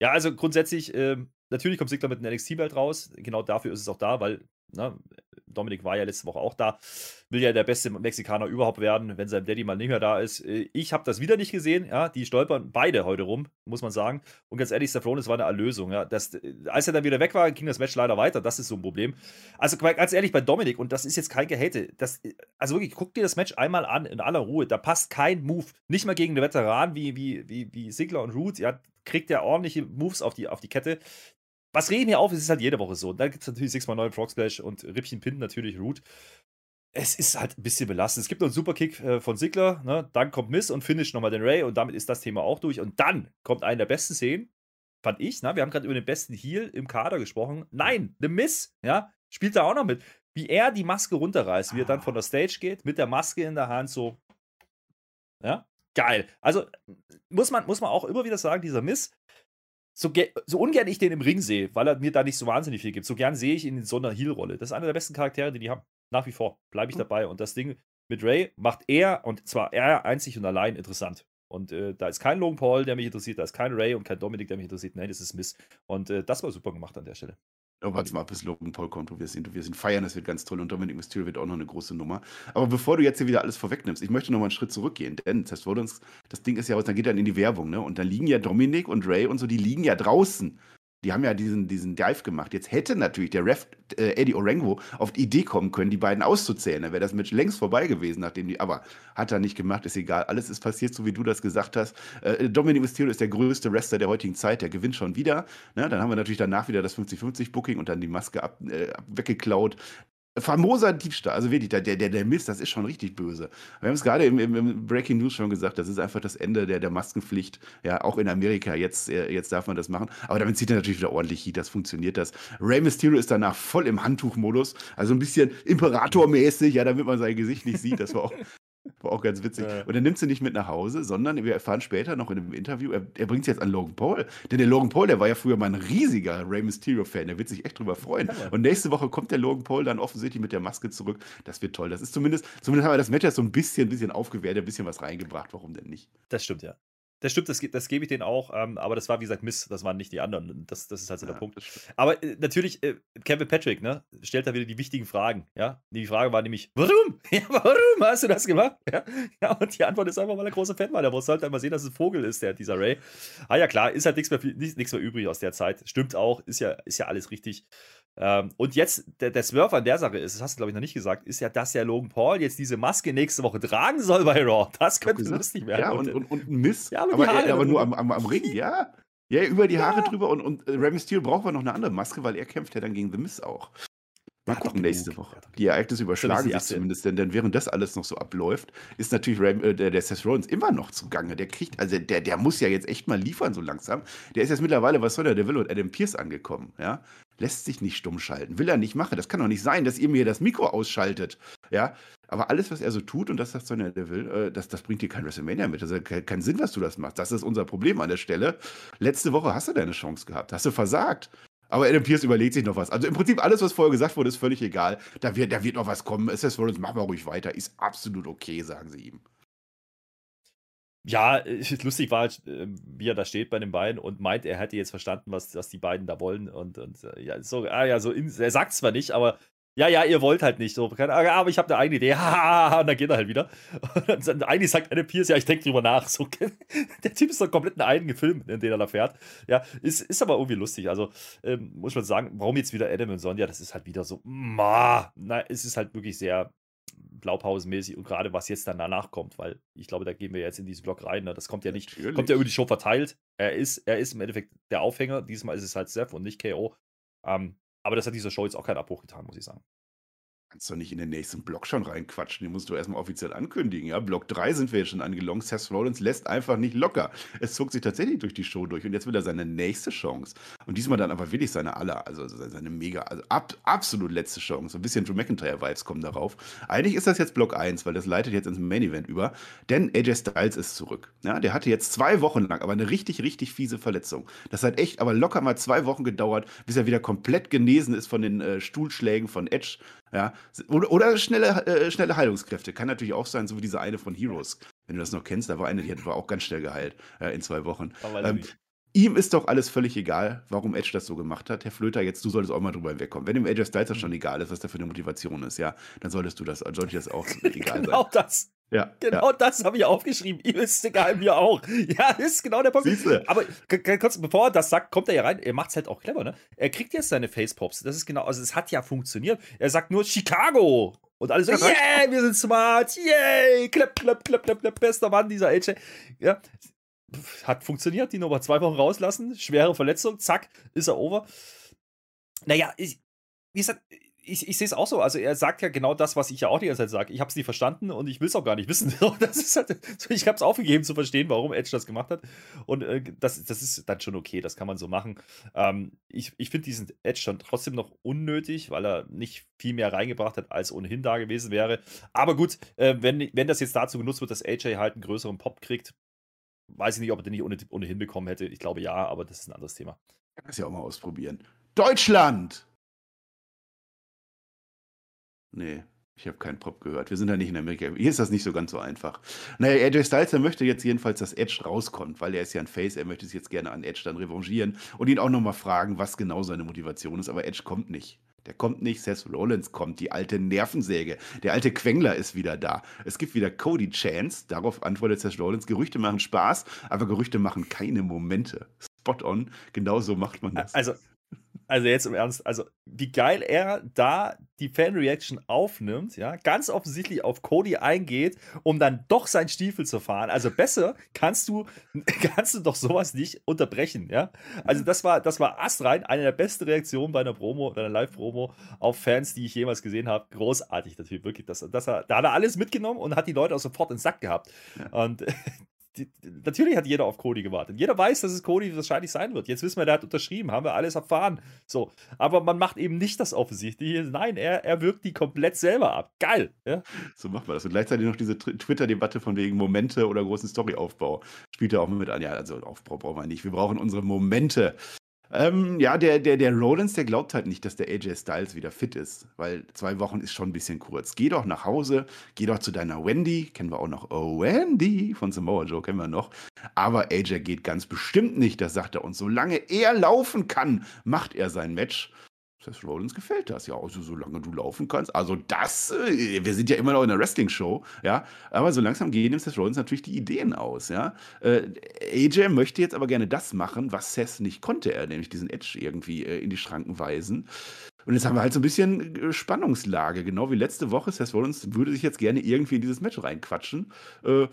Ja, also grundsätzlich, ähm, natürlich kommt Sigler mit einem NXT-Belt raus. Genau dafür ist es auch da, weil ne, Dominik war ja letzte Woche auch da. Will ja der beste Mexikaner überhaupt werden, wenn sein Daddy mal nicht mehr da ist. Äh, Ich habe das wieder nicht gesehen. Ja, die stolpern beide heute rum, muss man sagen. Und ganz ehrlich, Stefan, das war eine Erlösung. Ja. Das, äh, als er dann wieder weg war, ging das Match leider weiter. Das ist so ein Problem. Also ganz ehrlich, bei Dominik, und das ist jetzt kein Gehate, das, äh, also wirklich, guck dir das Match einmal an, in aller Ruhe. Da passt kein Move. Nicht mal gegen einen Veteran wie, wie, wie, wie Sigler und Root. Ja, kriegt er ordentliche Moves auf die, auf die Kette was reden wir auf? Es ist halt jede Woche so. Und dann gibt es natürlich 6x9 Frog Splash und Rippchen Pin natürlich Root. Es ist halt ein bisschen belastend. Es gibt noch einen Superkick äh, von Sigler, ne? dann kommt Miss und finish nochmal den Ray und damit ist das Thema auch durch. Und dann kommt eine der besten Szenen, fand ich. Ne? Wir haben gerade über den besten Heal im Kader gesprochen. Nein, The Miss, ja, spielt da auch noch mit. Wie er die Maske runterreißt, wie er dann von der Stage geht, mit der Maske in der Hand, so. Ja, geil. Also muss man, muss man auch immer wieder sagen, dieser Miss, so, so, ungern ich den im Ring sehe, weil er mir da nicht so wahnsinnig viel gibt, so gern sehe ich ihn in so einer Heal-Rolle. Das ist einer der besten Charaktere, die die haben. Nach wie vor. Bleibe ich hm. dabei. Und das Ding mit Ray macht er, und zwar er einzig und allein interessant. Und äh, da ist kein Logan Paul, der mich interessiert, da ist kein Ray und kein Dominik, der mich interessiert. Nein, das ist Miss. Und äh, das war super gemacht an der Stelle. Oh, warte mal, bis Logan Paul kommt, wo wir sind. Wir sind feiern, das wird ganz toll. Und Dominic Mysterio wird auch noch eine große Nummer. Aber bevor du jetzt hier wieder alles vorwegnimmst, ich möchte noch mal einen Schritt zurückgehen. Denn Seth Rollins, das Ding ist ja aus, dann geht dann in die Werbung, ne? Und da liegen ja Dominic und Ray und so, die liegen ja draußen. Die haben ja diesen, diesen Dive gemacht. Jetzt hätte natürlich der Ref äh, Eddie Orengo auf die Idee kommen können, die beiden auszuzählen. Dann wäre das Match längst vorbei gewesen, nachdem die. Aber hat er nicht gemacht, ist egal. Alles ist passiert, so wie du das gesagt hast. Äh, Dominic Mysterio ist der größte Wrestler der heutigen Zeit. Der gewinnt schon wieder. Ne? Dann haben wir natürlich danach wieder das 50-50-Booking und dann die Maske ab, äh, weggeklaut famoser Diebstahl. Also wirklich, der, der, der Mist, das ist schon richtig böse. Wir haben es gerade im, im, Breaking News schon gesagt, das ist einfach das Ende der, der Maskenpflicht. Ja, auch in Amerika, jetzt, äh, jetzt darf man das machen. Aber damit zieht er natürlich wieder ordentlich Heat, das funktioniert das. Rey Mysterio ist danach voll im Handtuchmodus, also ein bisschen Imperatormäßig, ja, damit man sein Gesicht nicht sieht. Das war auch, war auch ganz witzig. Ja. Und er nimmt sie nicht mit nach Hause, sondern wir erfahren später noch in einem Interview, er, er bringt sie jetzt an Logan Paul. Denn der Logan Paul, der war ja früher mal ein riesiger Rey Mysterio-Fan, der wird sich echt drüber freuen. Ja. Und nächste Woche kommt der Logan Paul dann offensichtlich mit der Maske zurück. Das wird toll. Das ist zumindest, zumindest haben wir das Match jetzt so ein bisschen, bisschen aufgewehrt, ein bisschen was reingebracht. Warum denn nicht? Das stimmt, ja. Das stimmt, das, das gebe ich denen auch, ähm, aber das war wie gesagt Miss, das waren nicht die anderen. Das, das ist halt so ja, der Punkt. Aber äh, natürlich, äh, Kevin Patrick, ne, stellt da wieder die wichtigen Fragen. Ja, die Frage war nämlich, warum? [LAUGHS] Ja, warum hast du das gemacht? Ja, ja und die Antwort ist einfach, weil er großer Fan war. Der wollte halt einmal sehen, dass es ein Vogel ist, der, dieser Ray. Ah ja, klar, ist halt nichts mehr, nichts mehr übrig aus der Zeit. Stimmt auch, ist ja, ist ja alles richtig. Ähm, und jetzt, der, der Swerve an der Sache ist, das hast du, glaube ich, noch nicht gesagt, ist ja, dass ja Logan Paul jetzt diese Maske nächste Woche tragen soll bei Raw. Das könnte lustig werden. Ja, und, und, und ein Mist. Ja, aber, aber, er, aber nur am, am, am, Ring, ja. Ja, über die Haare ja. drüber und, und Rey Mysterio braucht aber noch eine andere Maske, weil er kämpft ja dann gegen The Miz auch. Mal gucken nächste Woche. Die Ereignisse überschlagen sich zumindest, denn, denn während das alles noch so abläuft, ist natürlich Ram, äh, der, der Seth Rollins immer noch zugange. Der kriegt, also der, der muss ja jetzt echt mal liefern so langsam. Der ist jetzt mittlerweile was soll der Will und Adam Pierce angekommen, ja. Lässt sich nicht stumm schalten, will er nicht machen. Das kann doch nicht sein, dass ihr mir das Mikro ausschaltet, ja. Aber alles, was er so tut und das sagt Sonja Deville, äh, das, das bringt dir kein WrestleMania mit. Das hat keinen Sinn, was du das machst. Das ist unser Problem an der Stelle. Letzte Woche hast du deine Chance gehabt, hast du versagt. Aber Adam Pierce überlegt sich noch was. Also im Prinzip alles, was vorher gesagt wurde, ist völlig egal. Da wird, da wird noch was kommen. SS Rollins, machen wir ruhig weiter. Ist absolut okay, sagen sie ihm. Ja, [LAUGHS] lustig war, halt, ähm, wie er da steht bei den beiden und meint, er hätte jetzt verstanden, was, was die beiden da wollen. Und, und äh, ja, so, ah, ja, so in, er sagt zwar nicht, aber ja, ja, ihr wollt halt nicht so. Aber ich habe eine eigene Idee. [LAUGHS] und dann geht er halt wieder. Und dann eigentlich sagt Adam Pierce, ja, ich denke drüber nach. So, [LAUGHS] der Typ ist doch komplett ein eigener Film, in den er da fährt. Ja, ist, ist aber irgendwie lustig. Also, ähm, muss man sagen, warum jetzt wieder Adam und Sonja? Das ist halt wieder so, ma, na, es ist halt wirklich sehr blaupausenmäßig und gerade was jetzt dann danach kommt, weil ich glaube, da gehen wir jetzt in diesen Block rein. Ne? Das kommt ja nicht, Natürlich. kommt ja über die Show verteilt. Er ist, er ist im Endeffekt der Aufhänger. Diesmal ist es halt Seth und nicht KO. Ähm, aber das hat dieser Show jetzt auch keinen Abbruch getan, muss ich sagen kannst doch nicht in den nächsten Block schon reinquatschen. Den musst du erstmal offiziell ankündigen. Ja, Block 3 sind wir jetzt schon angelongt. Seth Rollins lässt einfach nicht locker. Es zog sich tatsächlich durch die Show durch und jetzt will er seine nächste Chance. Und diesmal dann aber wirklich seine aller, also seine mega, also ab, absolut letzte Chance. Ein bisschen Drew McIntyre-Vibes kommen darauf. Eigentlich ist das jetzt Block 1, weil das leitet jetzt ins Main Event über. Denn AJ Styles ist zurück. Ja, der hatte jetzt zwei Wochen lang aber eine richtig, richtig fiese Verletzung. Das hat echt aber locker mal zwei Wochen gedauert, bis er wieder komplett genesen ist von den äh, Stuhlschlägen von Edge. Ja, oder, oder schnelle, äh, schnelle Heilungskräfte. Kann natürlich auch sein, so wie diese eine von Heroes. Wenn du das noch kennst, da war eine, die war auch ganz schnell geheilt äh, in zwei Wochen. Ähm, ihm ist doch alles völlig egal, warum Edge das so gemacht hat. Herr Flöter, jetzt du solltest auch mal drüber hinwegkommen. Wenn dem Edge Styles das schon mhm. egal ist, was da für eine Motivation ist, ja, dann solltest du das, sollte das auch [LAUGHS] egal genau sein. das. Ja, genau ja. das habe ich aufgeschrieben. Ihm ist egal, mir auch. Ja, ist genau der Punkt. Siehste. Aber kurz, bevor er das sagt, kommt er ja rein. Er macht es halt auch clever, ne? Er kriegt jetzt seine Facepops. Das ist genau, also es hat ja funktioniert. Er sagt nur Chicago. Und alle so, ja, yeah, wir sind smart, yay, klapp, klapp, klapp, klapp, klapp, bester Mann, dieser AJ. Ja, hat funktioniert, die Nummer zwei Wochen rauslassen, schwere Verletzung, zack, ist er over. Naja, ich, wie gesagt, ich, ich sehe es auch so. Also er sagt ja genau das, was ich ja auch die ganze Zeit sage. Ich habe es nicht verstanden und ich will es auch gar nicht wissen. [LAUGHS] Halt, ich habe es aufgegeben zu verstehen, warum Edge das gemacht hat. Und äh, das, das ist dann schon okay, das kann man so machen. Ähm, ich ich finde diesen Edge dann trotzdem noch unnötig, weil er nicht viel mehr reingebracht hat, als ohnehin da gewesen wäre. Aber gut, äh, wenn, wenn das jetzt dazu genutzt wird, dass AJ halt einen größeren Pop kriegt, weiß ich nicht, ob er den nicht ohne, ohnehin bekommen hätte. Ich glaube ja, aber das ist ein anderes Thema. Kann das ja auch mal ausprobieren. Deutschland! Nee, ich habe keinen Pop gehört. Wir sind ja nicht in Amerika. Hier ist das nicht so ganz so einfach. Naja, AJ Styles, der möchte jetzt jedenfalls, dass Edge rauskommt, weil er ist ja ein Face. Er möchte sich jetzt gerne an Edge dann revanchieren und ihn auch nochmal fragen, was genau seine Motivation ist. Aber Edge kommt nicht. Der kommt nicht, Seth Rollins kommt, die alte Nervensäge. Der alte Quengler ist wieder da. Es gibt wieder Cody Chance. Darauf antwortet Seth Rollins. Gerüchte machen Spaß, aber Gerüchte machen keine Momente. Spot on. Genau so macht man das. Also, also jetzt im Ernst, also wie geil er da die Fan-Reaction aufnimmt, ja, ganz offensichtlich auf Cody eingeht, um dann doch seinen Stiefel zu fahren. Also besser kannst du, [LAUGHS] kannst du doch sowas nicht unterbrechen, ja. Also das war, das war astrein, eine der besten Reaktionen bei einer Promo, bei einer Live-Promo auf Fans, die ich jemals gesehen habe. Großartig, Typ, wirklich. Das, das, da hat er alles mitgenommen und hat die Leute auch sofort ins Sack gehabt. Ja. Und [LAUGHS] natürlich hat jeder auf Cody gewartet. Jeder weiß, dass es Cody wahrscheinlich sein wird. Jetzt wissen wir, der hat unterschrieben, haben wir alles erfahren. So, aber man macht eben nicht das Offensichtliche. Nein, er, er wirkt die komplett selber ab. Geil. Ja? So macht man das. Und gleichzeitig noch diese Twitter-Debatte von wegen Momente oder großen Storyaufbau. Spielt er auch mit an. Ja, also Aufbau brauchen wir nicht. Wir brauchen unsere Momente. Ähm, ja, der, der, der Rollins, der glaubt halt nicht, dass der AJ Styles wieder fit ist, weil zwei Wochen ist schon ein bisschen kurz. Geh doch nach Hause, geh doch zu deiner Wendy, kennen wir auch noch, oh Wendy von Samoa Joe kennen wir noch. Aber AJ geht ganz bestimmt nicht, das sagt er. Und solange er laufen kann, macht er sein Match. Seth Rollins gefällt das ja, also solange du laufen kannst. Also das, äh, wir sind ja immer noch in einer Wrestling-Show, ja, aber so langsam gehen dem Seth Rollins natürlich die Ideen aus, ja. Äh, AJ möchte jetzt aber gerne das machen, was Seth nicht konnte, er nämlich diesen Edge irgendwie äh, in die Schranken weisen. Und jetzt haben wir halt so ein bisschen äh, Spannungslage, genau wie letzte Woche. Seth Rollins würde sich jetzt gerne irgendwie in dieses Match reinquatschen. Äh,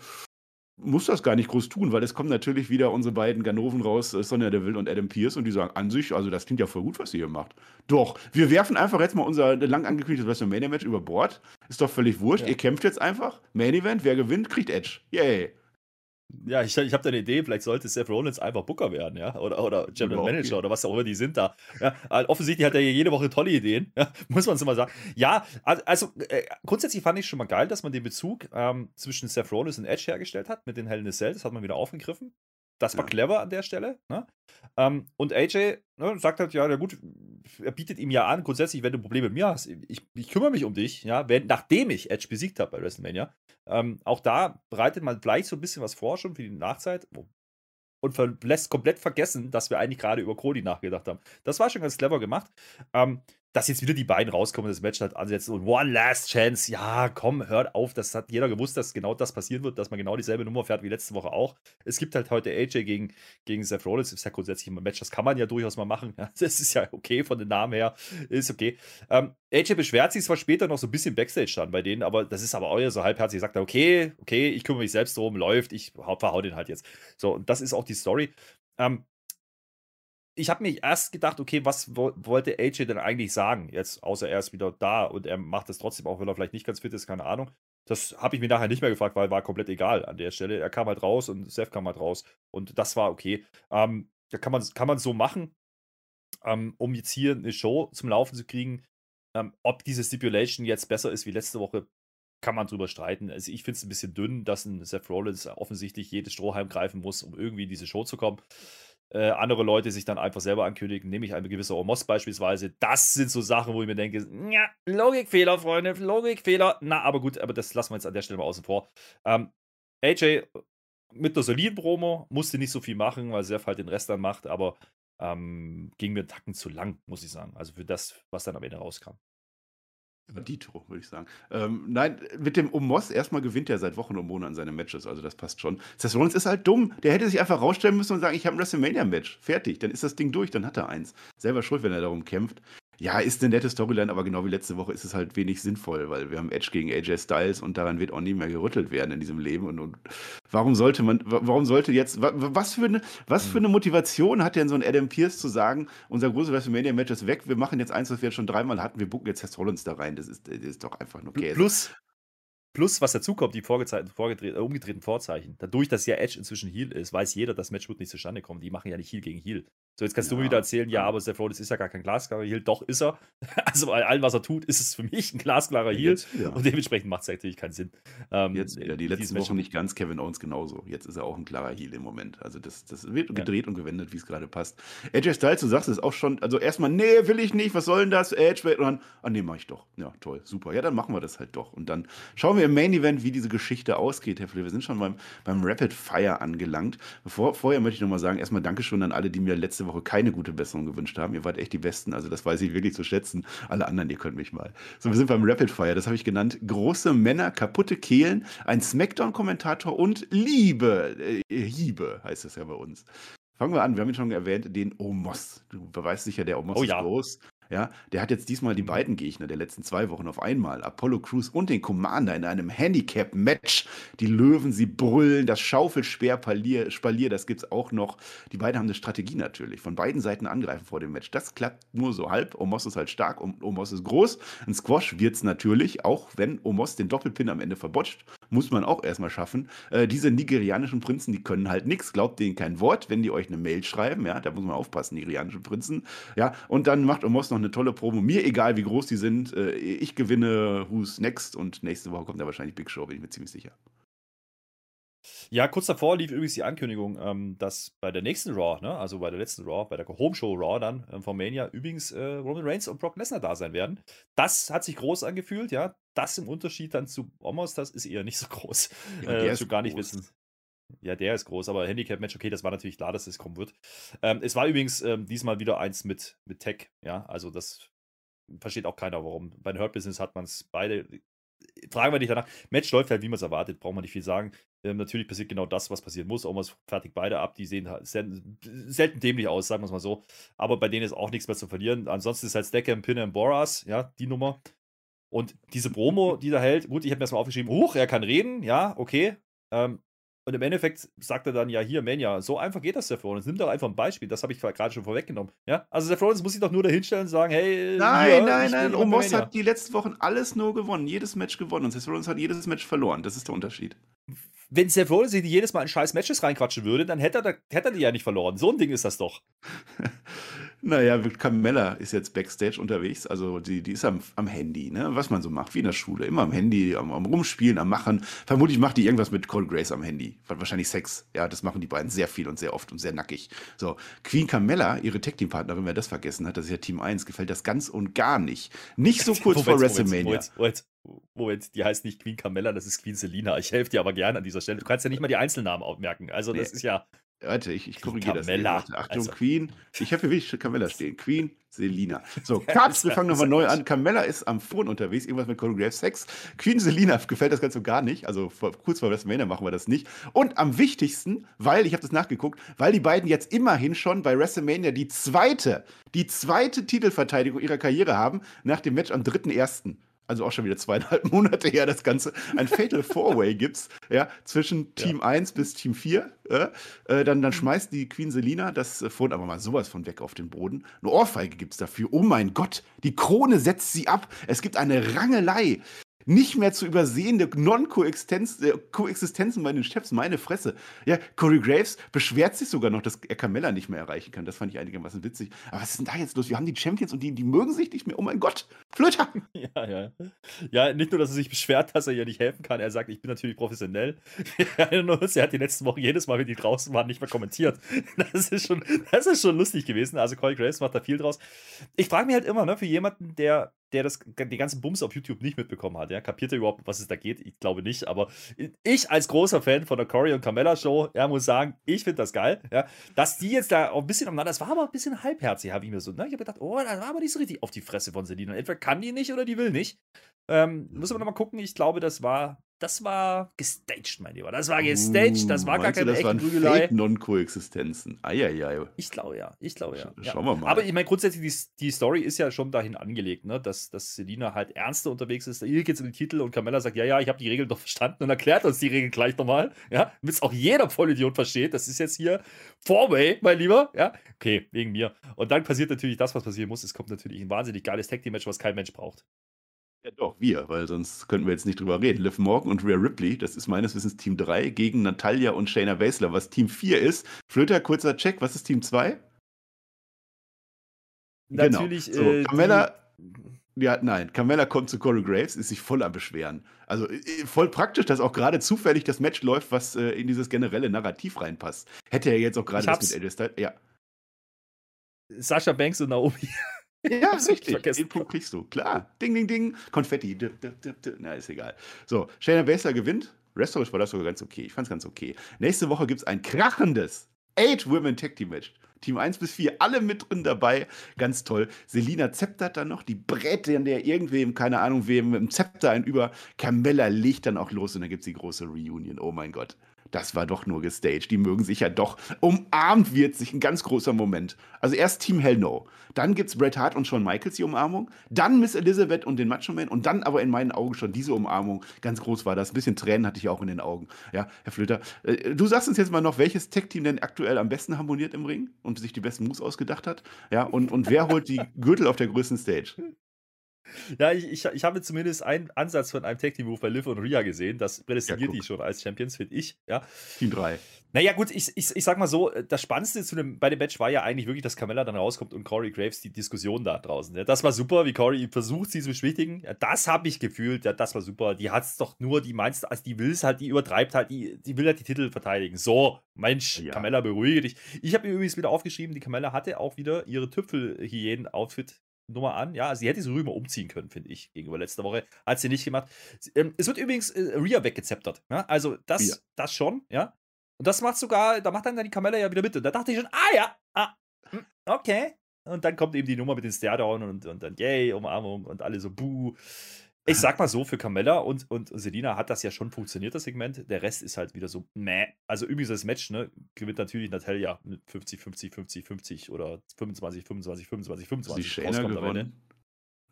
muss das gar nicht groß tun, weil es kommen natürlich wieder unsere beiden Ganoven raus, äh, Sonja Deville und Adam Pierce, und die sagen an sich, also das klingt ja voll gut, was ihr hier macht. Doch, wir werfen einfach jetzt mal unser lang angekündigtes WrestleMania-Match über Bord. Ist doch völlig wurscht. Ja. Ihr kämpft jetzt einfach. Main Event, wer gewinnt, kriegt Edge. Yay. Ja, ich, ich habe da eine Idee, vielleicht sollte Seth Rollins einfach Booker werden, ja, oder, oder General Manager okay. oder was auch immer die sind da. Ja, offensichtlich hat er jede Woche tolle Ideen, ja, [LAUGHS] muss man so mal sagen. Ja, also äh, grundsätzlich fand ich schon mal geil, dass man den Bezug ähm, zwischen Seth Rollins und Edge hergestellt hat mit den Hell in a Cell, das hat man wieder aufgegriffen. Das war ja. clever an der Stelle. Ne? Ähm, und AJ ne, sagt halt, ja, na gut, er bietet ihm ja an, grundsätzlich, wenn du Probleme mit mir hast, ich, ich kümmere mich um dich, ja, wenn, nachdem ich Edge besiegt habe bei WrestleMania. Ähm, auch da bereitet man vielleicht so ein bisschen was vor schon für die Nachzeit und lässt komplett vergessen, dass wir eigentlich gerade über Cody nachgedacht haben. Das war schon ganz clever gemacht. Ähm, dass jetzt wieder die beiden rauskommen, das Match halt ansetzen und One Last Chance, ja, komm, hört auf, das hat jeder gewusst, dass genau das passieren wird, dass man genau dieselbe Nummer fährt wie letzte Woche auch. Es gibt halt heute AJ gegen, gegen Seth Rollins, ist ja grundsätzlich immer ein Match, das kann man ja durchaus mal machen, [LAUGHS] ja, das ist ja okay von den Namen her, ist okay. Ähm, AJ beschwert sich zwar später noch so ein bisschen Backstage dann bei denen, aber das ist aber euer so halbherzig, sagt er, okay, okay, ich kümmere mich selbst drum, läuft, ich verhau den halt jetzt. So, und das ist auch die Story. Ähm, ich habe mir erst gedacht, okay, was wo, wollte AJ denn eigentlich sagen? Jetzt, außer er ist wieder da und er macht es trotzdem, auch wenn er vielleicht nicht ganz fit ist, keine Ahnung. Das habe ich mir nachher nicht mehr gefragt, weil war komplett egal an der Stelle. Er kam halt raus und Seth kam halt raus. Und das war okay. Ähm, da kann man, kann man so machen, ähm, um jetzt hier eine Show zum Laufen zu kriegen. Ähm, ob diese Stipulation jetzt besser ist wie letzte Woche, kann man drüber streiten. Also ich finde es ein bisschen dünn, dass ein Seth Rollins offensichtlich jedes Strohhalm greifen muss, um irgendwie in diese Show zu kommen äh, andere Leute sich dann einfach selber ankündigen, nämlich ein gewisser Omos beispielsweise. Das sind so Sachen, wo ich mir denke, ja, Logikfehler, Freunde, Logikfehler. Na, aber gut, aber das lassen wir jetzt an der Stelle mal außen vor. Ähm, AJ mit der soliden Promo musste nicht so viel machen, weil Seth halt den Rest dann macht, aber ähm, ging mir einen Tacken zu lang, muss ich sagen. Also für das, was dann am Ende rauskam. Dito, würde ich sagen. Ähm, nein, mit dem Omos erstmal gewinnt er seit Wochen und Monaten seine Matches, also das passt schon. Seth Rollins ist halt dumm. Der hätte sich einfach rausstellen müssen und sagen, ich habe ein WrestleMania-Match. Fertig, dann ist das Ding durch, dann hat er eins. Selber schuld, wenn er darum kämpft. Ja, ist eine nette Storyline, aber genau wie letzte Woche ist es halt wenig sinnvoll, weil wir haben Edge gegen AJ Styles und daran wird auch nie mehr gerüttelt werden in diesem Leben. Und, und warum sollte man, warum sollte jetzt, was für, eine, was für eine Motivation hat denn so ein Adam Pierce zu sagen, unser großes WrestleMania-Match ist weg, wir machen jetzt eins, was wir jetzt schon dreimal hatten, wir bucken jetzt Seth Rollins da rein. Das ist, das ist doch einfach nur Käse. Plus, Plus, was dazukommt, die äh, umgedrehten Vorzeichen. Dadurch, dass ja Edge inzwischen Heal ist, weiß jeder, das Match wird nicht zustande kommen. Die machen ja nicht Heal gegen Heal. So, jetzt kannst ja, du mir wieder erzählen, ja, aber Seth Rollins ist ja gar kein glasklarer Heal. Doch, ist er. [LAUGHS] Also bei allem, was er tut, ist es für mich ein glasklarer Heal. Und dementsprechend macht es natürlich keinen Sinn. Ähm, jetzt wieder, die letzten Wochen nicht ganz, Kevin Owens genauso. Jetzt ist er auch ein klarer Heal im Moment. Also das, das wird ja. gedreht und gewendet, wie es gerade passt. Edge Styles, du sagst es auch schon, also erstmal, nee, will ich nicht, was soll denn das? Edge, und dann, ah nee, mach ich doch. Ja, toll, super. Ja, dann machen wir das halt doch. Und dann schauen wir im Main Event, wie diese Geschichte ausgeht, Herr Fle. Wir sind schon beim, beim Rapid Fire angelangt. Bevor, vorher möchte ich nochmal sagen, erstmal Dankeschön an alle, die mir letzte Woche keine gute Besserung gewünscht haben. Ihr wart echt die Besten, also das weiß ich wirklich zu schätzen. Alle anderen, ihr könnt mich mal. So, wir sind beim Rapid Fire, das habe ich genannt. Große Männer, kaputte Kehlen, ein Smackdown-Kommentator und Liebe. Äh, Hiebe heißt es ja bei uns. Fangen wir an, wir haben ihn schon erwähnt, den Omos. Du weißt sicher, der Omos oh, ist ja. groß. Ja, der hat jetzt diesmal die beiden Gegner der letzten zwei Wochen auf einmal, Apollo Crews und den Commander in einem Handicap-Match. Die Löwen, sie brüllen, das Schaufelspeer-Spalier, Spalier, das gibt's auch noch. Die beiden haben eine Strategie natürlich, von beiden Seiten angreifen vor dem Match. Das klappt nur so halb. Omos ist halt stark, Omos ist groß. Ein Squash wird's natürlich, auch wenn Omos den Doppelpin am Ende verbotscht muss man auch erstmal schaffen. Äh, diese nigerianischen Prinzen, die können halt nichts, glaubt denen kein Wort, wenn die euch eine Mail schreiben, ja, da muss man aufpassen, nigerianische Prinzen, ja, und dann macht Omos noch eine tolle Promo, mir egal, wie groß die sind, äh, ich gewinne Who's Next? Und nächste Woche kommt da wahrscheinlich Big Show, bin ich mir ziemlich sicher. Ja, kurz davor lief übrigens die Ankündigung, ähm, dass bei der nächsten Raw, ne, also bei der letzten Raw, bei der Home Show Raw dann ähm, von Mania, übrigens äh, Roman Reigns und Brock Lesnar da sein werden. Das hat sich groß angefühlt, ja. Das im Unterschied dann zu Omos, das ist eher nicht so groß. Ja, äh, der gar nicht wissen. Ja, der ist groß, aber Handicap-Match, okay, das war natürlich klar, dass es kommen wird. Ähm, es war übrigens ähm, diesmal wieder eins mit, mit Tech, ja, also das versteht auch keiner, warum. Bei den Hurt Business hat man es beide fragen wir dich danach. Match läuft halt, wie man es erwartet, braucht man nicht viel sagen. Ähm, natürlich passiert genau das, was passieren muss. Omas fertig beide ab. Die sehen halt selten dämlich aus, sagen wir es mal so. Aber bei denen ist auch nichts mehr zu verlieren. Ansonsten ist halt Stacker, Pinner und Boras, ja, die Nummer. Und diese Promo, die da hält, gut, ich habe mir erstmal aufgeschrieben, huch, er kann reden, ja, okay. Ähm, und im Endeffekt sagt er dann, ja, hier, Mania, so einfach geht das, Seth Rollins. Nimm doch einfach ein Beispiel, das habe ich gerade schon vorweggenommen. Ja? Also Seth Rollins muss sich doch nur dahinstellen und sagen, hey, nein, hier, nein, nein, Omos hat die letzten Wochen alles nur gewonnen, jedes Match gewonnen und Seth Rollins hat jedes Match verloren. Das ist der Unterschied. Wenn Seth Rollins sich jedes Mal in scheiß Matches reinquatschen würde, dann hätte er, hätte er die ja nicht verloren. So ein Ding ist das doch. [LAUGHS] Naja, Camilla ist jetzt Backstage unterwegs, also die, die ist am, am Handy, ne? was man so macht, wie in der Schule. Immer am Handy, am, am Rumspielen, am Machen. Vermutlich macht die irgendwas mit Cole Grace am Handy. Wahrscheinlich Sex. Ja, das machen die beiden sehr viel und sehr oft und sehr nackig. So, Queen Camilla, ihre Tech-Team-Partnerin, wer das vergessen hat, das ist ja Team 1, gefällt das ganz und gar nicht. Nicht so [LAUGHS] kurz vor WrestleMania. Moment, Moment, Moment, die heißt nicht Queen Camilla, das ist Queen Selina. Ich helfe dir aber gerne an dieser Stelle. Du kannst ja nicht mal die Einzelnamen merken. Also, das nee. ist ja. Warte, ich, ich korrigiere das. Achtung, also. Queen. Ich habe hier wirklich Camilla stehen. Queen, Selina. [LAUGHS] So, Cuts, wir fangen nochmal neu an. Camilla ist am Phone unterwegs, irgendwas mit Choreograph Sex. Queen Selina gefällt das Ganze gar nicht. Also vor, kurz vor WrestleMania machen wir das nicht. Und am wichtigsten, weil, ich habe das nachgeguckt, weil die beiden jetzt immerhin schon bei WrestleMania die zweite, die zweite Titelverteidigung ihrer Karriere haben, nach dem Match am 3.1 also auch schon wieder zweieinhalb [LAUGHS] Monate her, das Ganze, ein Fatal Four-Way gibt's, ja, zwischen Team ja. 1 bis Team 4. Äh, dann, dann schmeißt die Queen Selina das äh, Phone aber mal sowas von weg auf den Boden. Eine Ohrfeige gibt's dafür. Oh mein Gott, die Krone setzt sie ab. Es gibt eine Rangelei nicht mehr zu übersehende Non-Koexistenzen äh, bei den Chefs, meine Fresse. Ja, Corey Graves beschwert sich sogar noch, dass er Carmella nicht mehr erreichen kann. Das fand ich einigermaßen witzig. Aber was ist denn da jetzt los? Wir haben die Champions und die, die mögen sich nicht mehr. Oh mein Gott, Flöter! [LAUGHS] Ja, ja. Ja, nicht nur, dass er sich beschwert, dass er ihr nicht helfen kann. Er sagt, ich bin natürlich professionell. [LAUGHS] er hat die letzten Wochen jedes Mal, wenn die draußen waren, nicht mehr kommentiert. [LAUGHS] Das ist schon, das ist schon lustig gewesen. Also Corey Graves macht da viel draus. Ich frage mich halt immer, ne, für jemanden, der der das, die ganzen Bums auf YouTube nicht mitbekommen hat. Ja? Kapiert er überhaupt, was es da geht? Ich glaube nicht, aber ich als großer Fan von der Corey und Carmella Show, ja, muss sagen, ich finde das geil. Ja? Dass die jetzt da auch ein bisschen umeinander, das war aber ein bisschen halbherzig, habe ich mir so, ne? Ich habe gedacht, oh, das war aber nicht so richtig auf die Fresse von Selina. Entweder kann die nicht oder die will nicht. Ähm, muss aber nochmal gucken, ich glaube, das war das war gestaged, mein Lieber. Das war gestaged, das war Uh, gar meinst du, keine das echte waren Prügelei. Fake Non-Koexistenzen. Eieiei. Ich glaube ja, ich glaube ja. Sch- schauen wir mal. Aber ich meine, grundsätzlich, die, die Story ist ja schon dahin angelegt, ne? dass, dass Selina halt ernster unterwegs ist. Ihr geht's um den Titel und Carmella sagt, ja, ja, ich habe die Regeln doch verstanden und erklärt uns die Regeln gleich nochmal. Ja, damit es auch jeder Vollidiot versteht. Das ist jetzt hier Four-Way, mein Lieber. Ja, okay, wegen mir. Und dann passiert natürlich das, was passieren muss. Es kommt natürlich ein wahnsinnig geiles Tag-Team-Match, was kein Mensch braucht. Ja, doch, wir, weil sonst könnten wir jetzt nicht drüber reden. Liv Morgan und Rhea Ripley, das ist meines Wissens Team 3, gegen Natalia und Shayna Baszler, was Team 4 ist. Flöter, kurzer Check, was ist Team 2? Natürlich, Genau. So, äh, Carmella, ja, nein, Carmella kommt zu Corey Graves, ist sich voll am Beschweren. Also äh, voll praktisch, dass auch gerade zufällig das Match läuft, was äh, in dieses generelle Narrativ reinpasst. Hätte er jetzt auch gerade das mit Styles. Ja, Sascha Banks und Naomi. Ja [LAUGHS] richtig. Den Punkt kriegst du. Klar. Ding, ding, ding. Konfetti. Dip, dip, dip. Na, ist egal. So, Shayna Baszler gewinnt. Wrestlerisch war das sogar ganz okay. Ich fand's ganz okay. Nächste Woche gibt's ein krachendes Eight Women Tag Team Match. Team 1 bis 4, alle mit drin dabei. Ganz toll. Selina zeptert dann noch, die brät dann der irgendwem, keine Ahnung wem, mit dem Zepter ein über. Carmella legt dann auch los und dann gibt's die große Reunion. Oh mein Gott. Das war doch nur gestaged. Die mögen sich ja doch. Umarmt wird sich ein ganz großer Moment. Also erst Team Hell No. Dann gibt's Bret Hart und Shawn Michaels die Umarmung. Dann Miss Elizabeth und den Macho Man. Und dann aber in meinen Augen schon diese Umarmung. Ganz groß war das. Ein bisschen Tränen hatte ich auch in den Augen. Ja, Herr Flöter. äh, Du sagst uns jetzt mal noch, welches Tech-Team denn aktuell am besten harmoniert im Ring und sich die besten Moves ausgedacht hat. Ja, und, und wer holt die Gürtel auf der größten Stage? Ja, ich, ich, ich habe zumindest einen Ansatz von einem Tag Team Move bei Liv und Rhea gesehen. Das prädestiniert guck. die schon als Champions, finde ich. Ja. Team 3. Naja, gut, ich, ich, ich sag mal so, das Spannendste zu dem, bei dem Match war ja eigentlich wirklich, dass Carmella dann rauskommt und Corey Graves die Diskussion da draußen. Ja, das war super, wie Corey versucht, sie zu beschwichtigen. Ja, das habe ich gefühlt, ja, das war super. Die hat's doch nur, die meinst, also die will es halt, die übertreibt halt, die, die will halt die Titel verteidigen. So, Mensch, Ja. Carmella, beruhige dich. Ich habe mir übrigens wieder aufgeschrieben, die Carmella hatte auch wieder ihre Tüpfelhyänen-Outfit Nummer an. Ja, sie hätte sie rüber umziehen können, finde ich, gegenüber letzter Woche. Hat sie nicht gemacht. Ähm, es wird übrigens äh, Rhea weggezeptert. Ja? Also das, Rhea. das schon, ja. Und das macht sogar, da macht dann die Carmella ja wieder mit. Und da dachte ich schon, ah ja, ah, hm, okay. Und dann kommt eben die Nummer mit den Stairdown und, und dann yay, Umarmung und alle so buh. Ich sag mal so, für Carmella und, und Selina hat das ja schon funktioniert, das Segment. Der Rest ist halt wieder so, meh. Also übrigens das Match, ne, gewinnt natürlich Natalia mit 50, 50, 50, 50 oder 25, 25, 25, Ist die 25. Shayna gewonnen?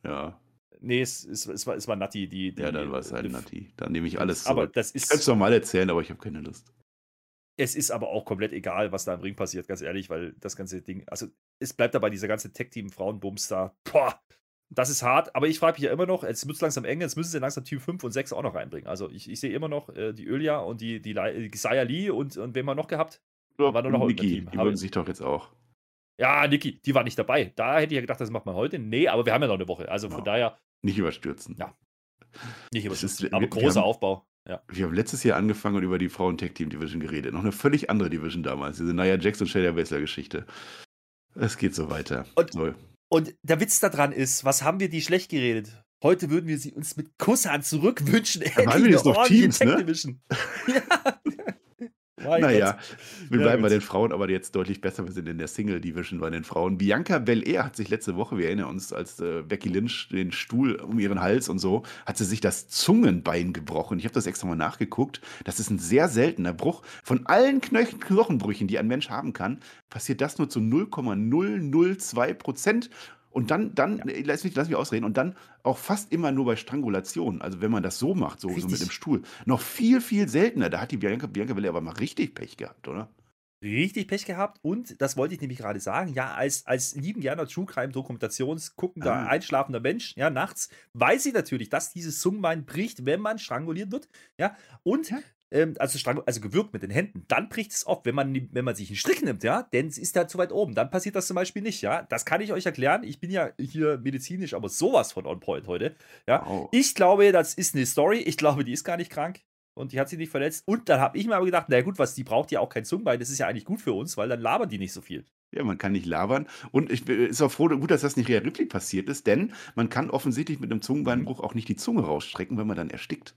Ja, Nee, es, es, es, war, es war Nati, die, die. ja, dann war es halt Nati. Dann nehme ich alles Aber zurück. das Ich könnte es ist, normal erzählen, aber ich habe keine Lust. es ist aber auch komplett egal, was da im Ring passiert, ganz ehrlich, weil das ganze Ding, also es bleibt dabei, dieser ganze Tech-Team-Frauenbums da. Boah, das ist hart, aber ich frage mich ja immer noch, jetzt wird es langsam eng, jetzt müssen sie langsam Team 5 und 6 auch noch reinbringen. Also ich, ich sehe immer noch äh, die Ölia und die, die, die Saya Lee und, und wen haben wir noch gehabt? War War noch Niki, Team. die würden sich doch jetzt auch. Ja, Niki, die war nicht dabei. Da hätte ich ja gedacht, das macht man heute. Nee, aber wir haben ja noch eine Woche. Also von Ja. daher Nicht überstürzen. Ja. nicht Das ist- aber wir- wir großer haben- Aufbau. Ja. Wir haben letztes Jahr angefangen und über die Frauen-Tech-Team-Division geredet. Noch eine völlig andere Division damals. Diese Nia Jax und Shayna Baszler-Geschichte. Es geht so weiter. Und- so. Und der Witz daran ist, was haben wir die schlecht geredet? Heute würden wir sie uns mit Kusshand zurückwünschen. waren wir jetzt noch Teams, ne? [LAUGHS] Ja. Naja, Gott. wir Ja, bleiben bei gut. den Frauen, aber jetzt deutlich besser. Wir sind in der Single-Division bei den Frauen. Bianca Belair hat sich letzte Woche, wir erinnern uns, als äh, Becky Lynch den Stuhl um ihren Hals und so, hat sie sich das Zungenbein gebrochen. Ich habe das extra mal nachgeguckt. Das ist ein sehr seltener Bruch. Von allen Knoch Knochenbrüchen, die ein Mensch haben kann, passiert das nur zu 0,002 Prozent. Und dann, dann äh, lass, mich, lass mich ausreden, und dann auch fast immer nur bei Strangulation. Also wenn man das so macht, so, so mit dem Stuhl. Noch viel, viel seltener. Da hat die Bianca, Bianca Belair aber mal richtig Pech gehabt, oder? Richtig Pech gehabt und das wollte ich nämlich gerade sagen, ja, als, als lieben gerne True Crime Dokumentationsguckender, Ah. einschlafender Mensch, ja, nachts, weiß ich natürlich, dass dieses Zungenbein bricht, wenn man stranguliert wird, ja, und Ja. Ähm, also, also gewürgt mit den Händen, dann bricht es oft, wenn man, wenn man sich einen Strick nimmt, ja, denn es ist da zu weit oben, dann passiert das zum Beispiel nicht, ja, das kann ich euch erklären, ich bin ja hier medizinisch, aber sowas von on point heute, ja, Wow. ich glaube, das ist eine Story. Ich glaube, die ist gar nicht krank. Und die hat sich nicht verletzt. Und dann habe ich mir aber gedacht, na gut, was, die braucht ja auch kein Zungenbein. Das ist ja eigentlich gut für uns, weil dann labern die nicht so viel. Ja, man kann nicht labern. Und ich bin- ist auch froh, gut, dass das nicht Rhea Ripley passiert ist, denn man kann offensichtlich mit einem Zungenbeinbruch auch nicht die Zunge rausstrecken, wenn man dann erstickt.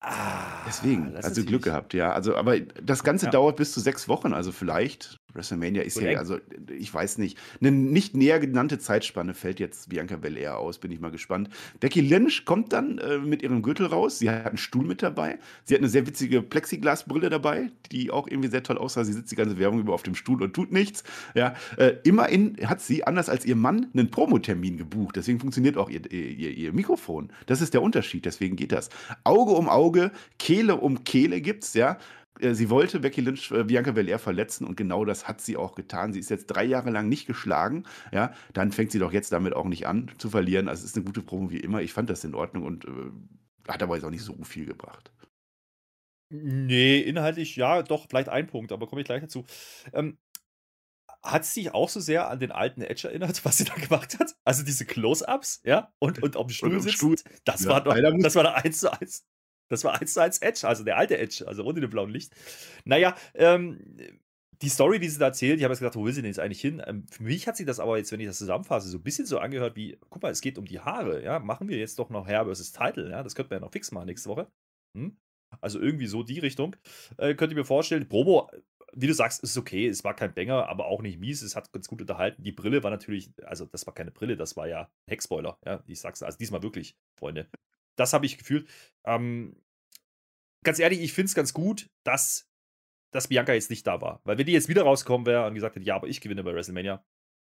Ah, Deswegen, also Glück gehabt, ja. Also, aber das Ganze Ja. dauert bis zu sechs Wochen, also vielleicht. WrestleMania ist Wird ja, also ich weiß nicht. Eine nicht näher genannte Zeitspanne fällt jetzt Bianca Belair aus, bin ich mal gespannt. Becky Lynch kommt dann äh, mit ihrem Gürtel raus. Sie hat einen Stuhl mit dabei. Sie hat eine sehr witzige Plexiglasbrille dabei, die auch irgendwie sehr toll aussah. Sie sitzt die ganze Werbung über auf dem Stuhl und tut nichts. Ja, äh, immerhin hat sie, anders als ihr Mann, einen Promotermin gebucht. Deswegen funktioniert auch ihr, ihr, ihr Mikrofon. Das ist der Unterschied, deswegen geht das. Auge um Auge, Kehle um Kehle gibt's, ja. Äh, Sie wollte Becky Lynch, äh, Bianca Belair verletzen und genau das hat sie auch getan. Sie ist jetzt drei Jahre lang nicht geschlagen. Ja, dann fängt sie doch jetzt damit auch nicht an zu verlieren. Also es ist eine gute Promo wie immer. Ich fand das in Ordnung und äh, hat aber jetzt auch nicht so viel gebracht. Nee, inhaltlich ja, doch, vielleicht ein Punkt, aber komme ich gleich dazu. Ähm, hat es dich auch so sehr an den alten Edge erinnert, [LAUGHS] was sie da gemacht hat? Also diese Close-Ups, ja? Und, und auf dem Stuhl sitzt. Das, Ja, war doch, das war doch 1 zu 1. Das war 1 zu 1 Edge, also der alte Edge, also ohne den blauen Licht. Naja, ähm, die Story, die sie da erzählt, ich habe jetzt gedacht, wo will sie denn jetzt eigentlich hin? Ähm, für mich hat sie das aber jetzt, wenn ich das zusammenfasse, so ein bisschen so angehört wie, guck mal, es geht um die Haare, ja? Machen wir jetzt doch noch Hair versus Title, ja? Das könnten wir ja noch fix machen nächste Woche. Hm? Also irgendwie so die Richtung. Äh, könnt ihr mir vorstellen, Promo, wie du sagst, ist okay, es war kein Banger, aber auch nicht mies, es hat ganz gut unterhalten. Die Brille war natürlich, also das war keine Brille, das war ja Heckspoiler, ja, ich sag's, also diesmal wirklich, Freunde. Das habe ich gefühlt. Ähm, ganz ehrlich, ich finde es ganz gut, dass, dass Bianca jetzt nicht da war. Weil wenn die jetzt wieder rausgekommen wäre und gesagt hätte, ja, aber ich gewinne bei WrestleMania,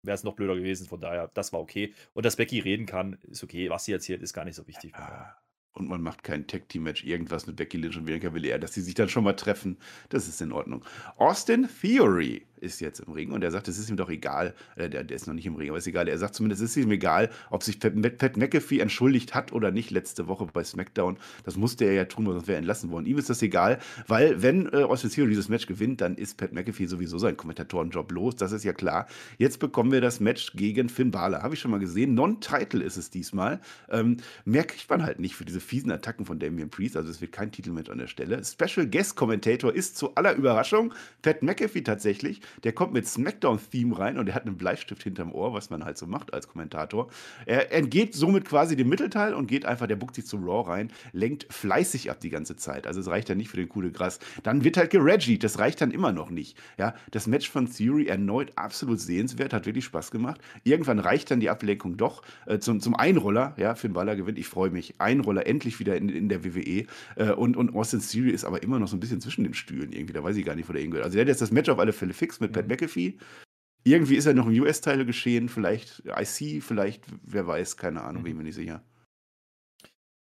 wäre es noch blöder gewesen. Von daher, das war okay. Und dass Becky reden kann, ist okay. Was sie erzählt, ist gar nicht so wichtig. Ja. Und man macht kein Tag-Team-Match, irgendwas mit Becky Lynch und Bianca Belair, dass sie sich dann schon mal treffen. Das ist in Ordnung. Austin Theory ist jetzt im Ring und er sagt, es ist ihm doch egal. Äh, der, der ist noch nicht im Ring, aber ist egal. Er sagt zumindest, es ist ihm egal, ob sich Pat, Pat McAfee entschuldigt hat oder nicht letzte Woche bei SmackDown. Das musste er ja tun, sonst wäre er entlassen worden. Ihm ist das egal, weil wenn äh, Austin Theory dieses Match gewinnt, dann ist Pat McAfee sowieso sein Kommentatorenjob los. Das ist ja klar. Jetzt bekommen wir das Match gegen Finn Balor. Habe ich schon mal gesehen. Non-Title ist es diesmal. Ähm, mehr kriegt man halt nicht für diese fiesen Attacken von Damian Priest. Also es wird kein Titelmatch an der Stelle. Special Guest Kommentator ist zu aller Überraschung Pat McAfee tatsächlich. Der kommt mit Smackdown-Theme rein und er hat einen Bleistift hinterm Ohr, was man halt so macht als Kommentator. Er entgeht somit quasi dem Mittelteil und geht einfach, der buckt sich zu Raw rein, lenkt fleißig ab die ganze Zeit. Also es reicht ja nicht für den Coup Gras. Dann wird halt gereggied, das reicht dann immer noch nicht. Ja, das Match von Theory erneut absolut sehenswert, hat wirklich Spaß gemacht. Irgendwann reicht dann die Ablenkung doch äh, zum, zum Einroller. Ja, Finn Balor gewinnt, ich freue mich. Einroller endlich wieder in, in der WWE. Äh, und, und Austin Theory ist aber immer noch so ein bisschen zwischen den Stühlen irgendwie. Da weiß ich gar nicht, wo der hingehört. Also der hat jetzt das Match auf alle Fälle fix mit Pat Mhm. McAfee. Irgendwie ist er noch im US-Teil geschehen, vielleicht IC, vielleicht, wer weiß, keine Ahnung, Mhm. bin ich mir nicht sicher.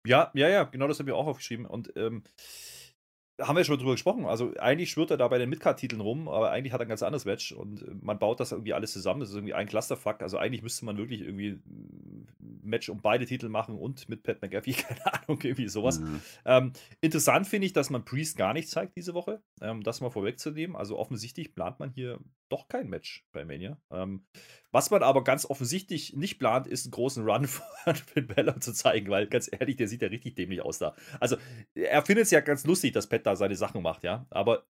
Ja, ja, ja, genau das haben wir auch aufgeschrieben. Und ähm, haben wir schon drüber gesprochen. Also eigentlich schwirrt er da bei den Midcard-Titeln rum, aber eigentlich hat er ein ganz anderes Match und man baut das irgendwie alles zusammen. Das ist irgendwie ein Clusterfuck. Also eigentlich müsste man wirklich irgendwie ein Match um beide Titel machen und mit Pat McAfee, [LAUGHS] keine Ahnung, irgendwie sowas. Mhm. Ähm, interessant finde ich, dass man Priest gar nicht zeigt diese Woche. Ähm, das mal vorwegzunehmen. Also offensichtlich plant man hier doch kein Match bei Mania. Ähm, was man aber ganz offensichtlich nicht plant, ist einen großen Run [LAUGHS] von Finn Balor zu zeigen, weil ganz ehrlich, der sieht ja richtig dämlich aus da. Also er findet es ja ganz lustig, dass Pat da seine Sachen macht, ja. Aber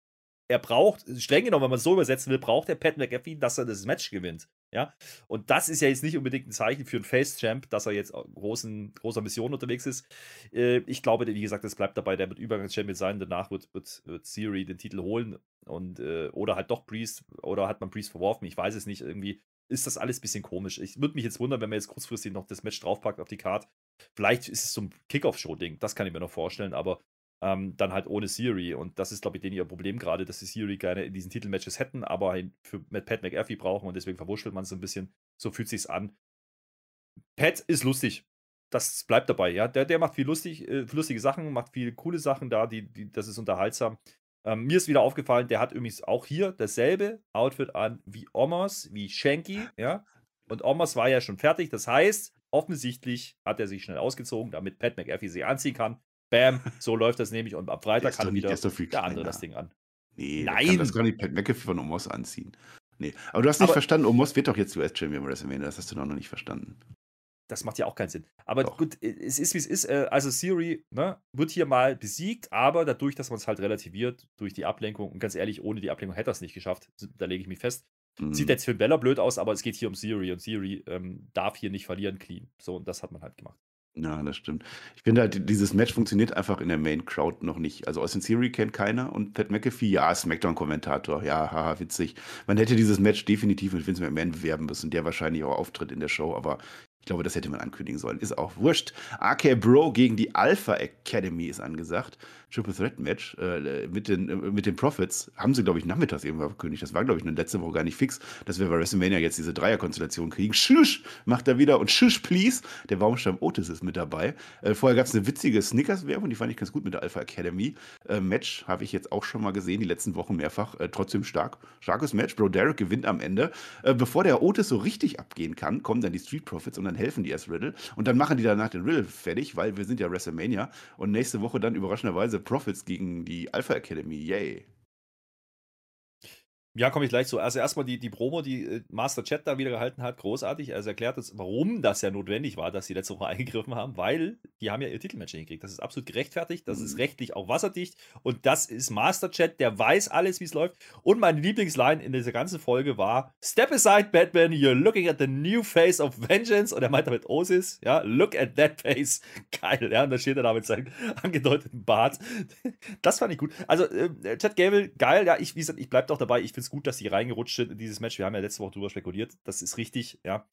er braucht, streng genommen, wenn man es so übersetzen will, braucht der Pat McAfee, dass er das Match gewinnt. Ja, und das ist ja jetzt nicht unbedingt ein Zeichen für einen Face-Champ, dass er jetzt großen, großer Mission unterwegs ist. Äh, ich glaube, wie gesagt, es bleibt dabei, der wird Übergangs-Champion sein, danach wird, wird, wird Theory den Titel holen und äh, oder halt doch Priest, oder hat man Priest verworfen, ich weiß es nicht, irgendwie ist das alles ein bisschen komisch. Ich würde mich jetzt wundern, wenn man jetzt kurzfristig noch das Match draufpackt auf die Card. Vielleicht ist es so ein Kickoff-Show-Ding, das kann ich mir noch vorstellen, aber ähm, dann halt ohne Siri. Und das ist, glaube ich, denen ihr Problem gerade, dass sie Siri gerne in diesen Titelmatches hätten, aber für mit Pat McAfee brauchen und deswegen verwurschtelt man es ein bisschen. So fühlt sich's an. Pat ist lustig. Das bleibt dabei, ja. Der, der macht viel lustig, äh, lustige Sachen, macht viel coole Sachen da, die, die, das ist unterhaltsam. Ähm, mir ist wieder aufgefallen, der hat übrigens auch hier dasselbe Outfit an wie Omos, wie Shanky, ja. Und Omos war ja schon fertig, das heißt, offensichtlich hat er sich schnell ausgezogen, damit Pat McAfee sie anziehen kann. Bam, so läuft das nämlich und am Freitag kann wieder der der andere das Ding an. Nee, Nein. Kann, das kann nicht Pat McAfee von Omos anziehen. Nee, aber du hast nicht Aber- verstanden, Omos wird doch jetzt US-Champion bei WrestleMania, das hast du noch nicht verstanden. Das macht ja auch keinen Sinn. Aber Doch. gut, es ist wie es ist. Äh, Also Siri ne, wird hier mal besiegt, aber dadurch, dass man es halt relativiert, durch die Ablenkung, und ganz ehrlich, ohne die Ablenkung hätte er es nicht geschafft. Da lege ich mich fest. Mhm. Sieht jetzt für Bella blöd aus, aber es geht hier um Siri und Siri ähm, darf hier nicht verlieren clean. So, und das hat man halt gemacht. Ja, das stimmt. Ich finde halt, dieses Match funktioniert einfach in der Main Crowd noch nicht. Also Austin Theory kennt keiner und Pat McAfee, ja, Smackdown-Kommentator, ja, haha, witzig. Man hätte dieses Match definitiv mit Vince McMahon bewerben müssen, der wahrscheinlich auch auftritt in der Show, aber ich glaube, das hätte man ankündigen sollen. Ist auch wurscht. AK Bro gegen die Alpha Academy ist angesagt. Triple Threat Match äh, mit, den, äh, mit den Profits haben sie, glaube ich, nachmittags irgendwann verkündigt. Das war, glaube ich, eine letzte Woche gar nicht fix, dass wir bei WrestleMania jetzt diese Dreierkonstellation kriegen. Schusch macht er wieder und Schusch, please. Der Baumstamm Otis ist mit dabei. Äh, vorher gab es eine witzige Snickers-Werbung, die fand ich ganz gut mit der Alpha Academy. Äh, Match habe ich jetzt auch schon mal gesehen, die letzten Wochen mehrfach. Äh, trotzdem stark. Starkes Match. Bro Derek gewinnt am Ende. Äh, bevor der Otis so richtig abgehen kann, kommen dann die Street Profits und dann helfen die erst Riddle. Und dann machen die danach den Riddle fertig, weil wir sind ja WrestleMania. Und nächste Woche dann überraschenderweise Profits gegen die Alpha Academy. Yay. Ja, komme ich gleich zu. Also erstmal die, die Promo, die äh, Master Chat da wieder gehalten hat, großartig. Also erklärt uns, warum das ja notwendig war, dass sie letzte Woche [LAUGHS] eingegriffen haben, weil die haben ja ihr Titelmatch hingekriegt. Das ist absolut gerechtfertigt, das mhm. ist rechtlich auch wasserdicht und das ist Master Chat, der weiß alles, wie es läuft. Und meine Lieblingsline in dieser ganzen Folge war: Step aside, Batman, you're looking at the new face of vengeance. Und er meint damit Osis, ja, look at that face. [LAUGHS] Geil, ja, und da steht er da mit seinem [LAUGHS] angedeuteten Bart. Das fand ich gut. Also, äh, Chad Gable, geil, ja, ich, wie gesagt, ich bleib doch dabei, ich finde es gut, dass die reingerutscht sind in dieses Match. Wir haben ja letzte Woche drüber spekuliert. Das ist richtig, ja.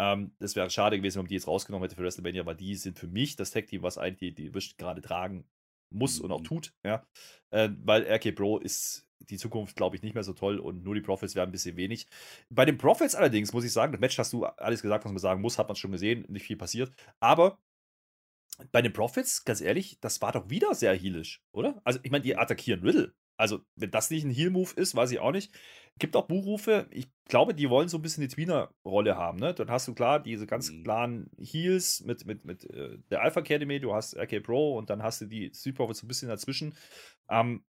Ähm, das wäre schade gewesen, wenn man die jetzt rausgenommen hätte für WrestleMania, weil die sind für mich das Tag-Team, was eigentlich die, die gerade tragen muss und auch mhm. tut, ja. Äh, weil RK Bro ist die Zukunft, glaube ich, nicht mehr so toll und nur die Profits wären ein bisschen wenig. Bei den Profits allerdings muss ich sagen, das Match hast du alles gesagt, was man sagen muss, hat man schon gesehen, nicht viel passiert. Aber bei den Profits, ganz ehrlich, das war doch wieder sehr heelisch, oder? Also, ich meine, die attackieren Riddle. Also, wenn das nicht ein Heal-Move ist, weiß ich auch nicht. Gibt auch Buchrufe, ich glaube, die wollen so ein bisschen die Tweener-Rolle haben. Ne? Dann hast du klar diese ganz mhm. klaren Heals mit, mit, mit äh, der Alpha Academy, du hast RK Pro und dann hast du die Street Profits so ein bisschen dazwischen. Ähm,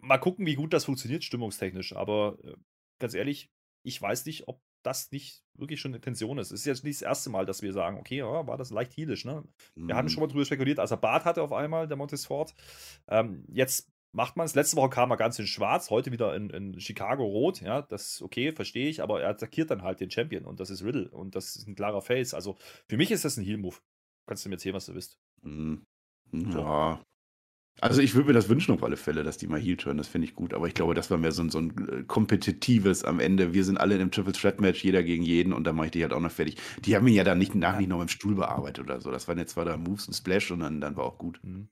mal gucken, wie gut das funktioniert, stimmungstechnisch. Aber äh, ganz ehrlich, ich weiß nicht, ob das nicht wirklich schon eine Intention ist. Es ist jetzt nicht das erste Mal, dass wir sagen, okay, ja, war das leicht healisch. Ne? Wir mhm. hatten schon mal drüber spekuliert, als er Bart hatte auf einmal, der Montesfort. Ähm, jetzt macht man es. Letzte Woche kam er ganz in schwarz, heute wieder in, in Chicago rot. Ja, das ist okay, verstehe ich, aber er attackiert dann halt den Champion und das ist Riddle und das ist ein klarer Face. Also für mich ist das ein Heal-Move. Kannst du mir erzählen, was du wisst? Mhm. Ja. Also ich würde mir das wünschen auf alle Fälle, dass die mal Heal turn, das finde ich gut. Aber ich glaube, das war mehr so ein, so ein äh, kompetitives am Ende. Wir sind alle in einem Triple Threat Match, jeder gegen jeden und dann mache ich die halt auch noch fertig. Die haben ihn ja dann nicht nach nicht noch im Stuhl bearbeitet oder so. Das waren jetzt zwei, drei Moves und Splash und dann, dann war auch gut. Mhm.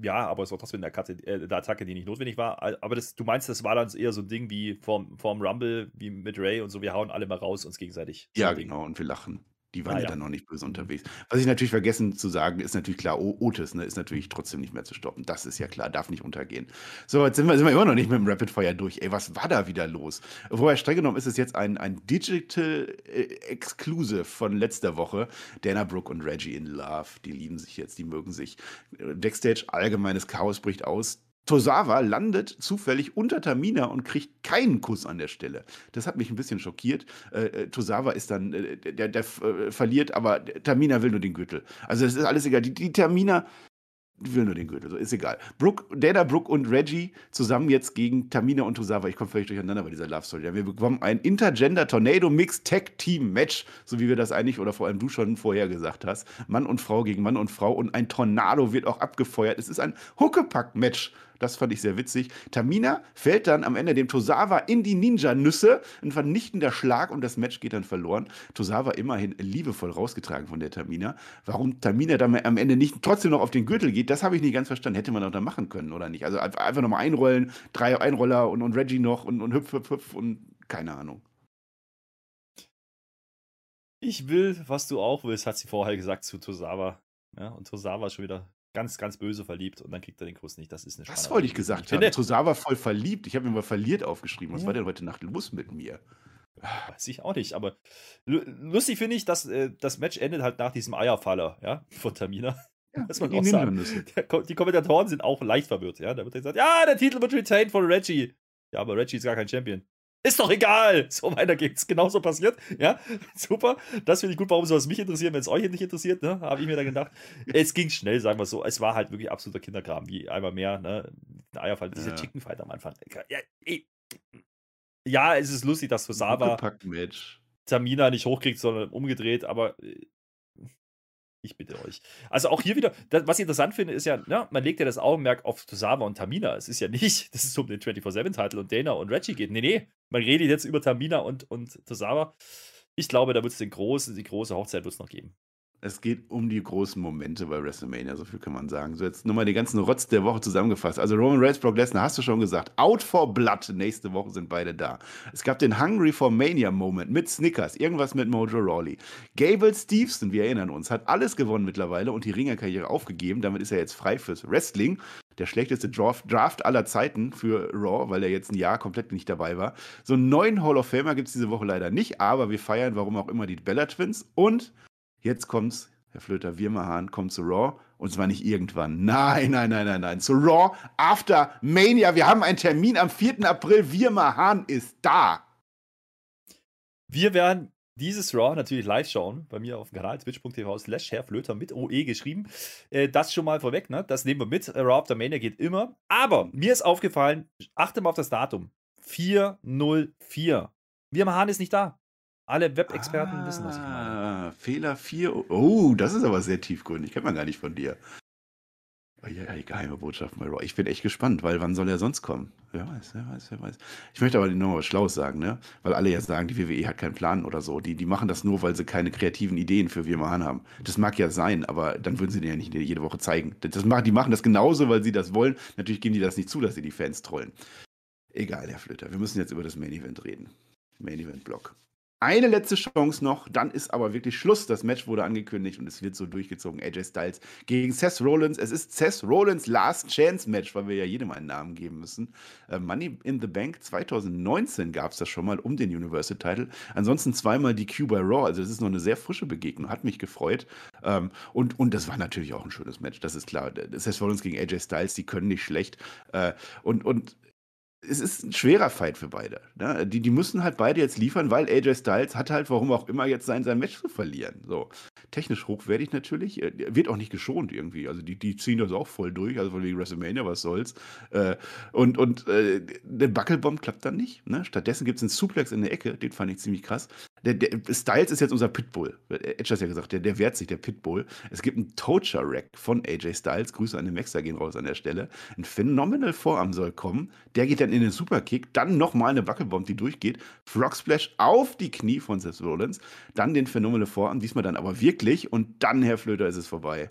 Ja, aber es war trotzdem eine, Karte, äh, eine Attacke, die nicht notwendig war. Aber das, du meinst, das war dann eher so ein Ding wie vorm, vorm Rumble, wie mit Ray und so, wir hauen alle mal raus uns gegenseitig. So ja, genau, und wir lachen. Die waren ah, ja, ja dann noch nicht böse unterwegs. Was ich natürlich vergessen zu sagen, ist natürlich klar, Otis ne, ist natürlich trotzdem nicht mehr zu stoppen. Das ist ja klar, darf nicht untergehen. So, jetzt sind wir, sind wir immer noch nicht mit dem Rapid Fire durch. Ey, was war da wieder los? Vorher streng genommen ist es jetzt ein, ein Digital äh, Exclusive von letzter Woche. Dana Brooke und Reggie in Love. Die lieben sich jetzt, die mögen sich. Backstage, allgemeines Chaos bricht aus. Tosawa landet zufällig unter Tamina und kriegt keinen Kuss an der Stelle. Das hat mich ein bisschen schockiert. Äh, äh Tosawa ist dann, äh, der, der äh, verliert, aber Tamina will nur den Gürtel. Also es ist alles egal. Die, die Tamina will nur den Gürtel, so ist egal. Brooke, Dana Brooke und Reggie zusammen jetzt gegen Tamina und Tosawa. Ich komme völlig durcheinander bei dieser Love Story. Wir bekommen ein Intergender Tornado Mix Tag Team Match, so wie wir das eigentlich oder vor allem du schon vorher gesagt hast. Mann und Frau gegen Mann und Frau und ein Tornado wird auch abgefeuert. Es ist ein Huckepack Match das fand ich sehr witzig. Tamina fällt dann am Ende dem Tosawa in die Ninja-Nüsse. Ein vernichtender Schlag und das Match geht dann verloren. Tosawa immerhin liebevoll rausgetragen von der Tamina. Warum Tamina dann am Ende nicht trotzdem noch auf den Gürtel geht, das habe ich nicht ganz verstanden. Hätte man doch da machen können, oder nicht? Also einfach nochmal einrollen, drei Einroller und, und Reggie noch und, und hüpf, hüpf, hüpf und keine Ahnung. Ich will, was du auch willst, hat sie vorher gesagt zu Tosawa. Ja, und Tosawa ist schon wieder ganz, ganz böse verliebt und dann kriegt er den Kuss nicht. Das ist eine Das wollte ich gesagt ich haben. Tosawa voll verliebt. Ich habe mir mal verliert aufgeschrieben. Was ja. war denn heute Nacht los mit mir? Weiß ich auch nicht, aber lustig finde ich, dass äh, das Match endet halt nach diesem Eierfaller, ja, [LAUGHS] von Tamina. Ja, man auch sagen. Der, die Kommentatoren sind auch leicht verwirrt, ja. Da wird gesagt, ja, der Titel wird retained von Reggie. Ja, aber Reggie ist gar kein Champion. Ist doch egal. [LAUGHS] So weiter geht's. Genauso passiert. Ja, [LAUGHS] super. Das finde ich gut. Warum soll es mich interessieren, wenn es euch nicht interessiert? Ne? Habe ich mir dann gedacht. Es ging schnell, sagen wir so. Es war halt wirklich absoluter Kinderkram, wie einmal mehr. Ne? Eierfall, diese ja. Chicken Fight am Anfang. Ja, ja, es ist lustig, dass Tosawa Tamina nicht hochkriegt, sondern umgedreht, aber Ich bitte euch. Also auch hier wieder, das, was ich interessant finde, ist ja, ja, man legt ja das Augenmerk auf Tosama und Tamina. Es ist ja nicht, [LAUGHS] dass es um den 24-7-Titel und Dana und Reggie geht. Nee, nee, man redet jetzt über Tamina und, und Tosama. Ich glaube, da wird es den großen, die große Hochzeit wird es noch geben. Es geht um die großen Momente bei WrestleMania, so viel kann man sagen. So, jetzt nochmal den ganzen Rotz der Woche zusammengefasst. Also Roman Reigns, Brock Lesnar, hast du schon gesagt. Out for Blood, nächste Woche sind beide da. Es gab den Hungry for Mania Moment mit Snickers, irgendwas mit Mojo Rawley. Gable Stevenson, wir erinnern uns, hat alles gewonnen mittlerweile und die Ringerkarriere aufgegeben. Damit ist er jetzt frei fürs Wrestling. Der schlechteste Draft, Draft aller Zeiten für Raw, weil er jetzt ein Jahr komplett nicht dabei war. So einen neuen Hall of Famer gibt es diese Woche leider nicht, aber wir feiern, warum auch immer, die Bella Twins und Jetzt kommt's, Herr Flöter Wirmerhahn kommt zu Raw und zwar nicht irgendwann. Nein, nein, nein, nein, nein. Zu Raw After Mania. Wir haben einen Termin am 4. April. Wirmerhahn ist da. Wir werden dieses Raw natürlich live schauen, bei mir auf dem Kanal twitch.tv slash Flöter mit OE geschrieben. Äh, das schon mal vorweg, ne? Das nehmen wir mit. Raw After Mania geht immer. Aber mir ist aufgefallen, achte mal auf das Datum. 404. Wirmerhahn ist nicht da. Alle Web-Experten ah, wissen, was ich meine. Fehler 4. Oh, das ist aber sehr tiefgründig. Kennt man gar nicht von dir. Oh, ja, die geheime Botschaft bei Raw. Ich bin echt gespannt, weil wann soll er sonst kommen? Wer weiß, wer weiß, wer weiß. Ich möchte aber noch was Schlaues sagen, ne? Weil alle jetzt sagen, die WWE hat keinen Plan oder so. Die, die machen das nur, weil sie keine kreativen Ideen für Wir machen haben. Das mag ja sein, aber dann würden sie den ja nicht jede Woche zeigen. Das machen, die machen das genauso, weil sie das wollen. Natürlich geben die das nicht zu, dass sie die Fans trollen. Egal, Herr Flöter. Wir müssen jetzt über das Main Event reden. Main Event Block eine letzte Chance noch, dann ist aber wirklich Schluss. Das Match wurde angekündigt und es wird so durchgezogen. AJ Styles gegen Seth Rollins. Es ist Seth Rollins Last Chance Match, weil wir ja jedem einen Namen geben müssen. Äh, Money in the Bank 2019 gab es das schon mal um den Universal Title. Ansonsten zweimal die Q bei Raw. Also es ist noch eine sehr frische Begegnung. Hat mich gefreut. Ähm, und, und das war natürlich auch ein schönes Match. Das ist klar. Seth Rollins gegen AJ Styles, die können nicht schlecht. Äh, und, und es ist ein schwerer Fight für beide. Ne? Die, die müssen halt beide jetzt liefern, weil AJ Styles hat halt, warum auch immer, jetzt sein, sein Match zu verlieren. So. Technisch hochwertig natürlich, wird auch nicht geschont irgendwie. Also die, die ziehen das auch voll durch, also von wegen WrestleMania, was soll's. Äh, und und äh, der Buckelbomb klappt dann nicht. Ne? Stattdessen gibt es einen Suplex in der Ecke, den fand ich ziemlich krass. Der, der, Styles ist jetzt unser Pitbull. Edge hat ja gesagt, der, der wehrt sich, der Pitbull. Es gibt einen Toacher-Rack von AJ Styles. Grüße an den Maxer gehen raus an der Stelle. Ein Phenomenal Vorarm soll kommen. Der geht dann in den Superkick. Dann nochmal eine Buckelbomb, die durchgeht. Frog Splash auf die Knie von Seth Rollins. Dann den Phenomenal Vorarm. Diesmal dann aber wirklich. Und dann, Herr Flöter, ist es vorbei.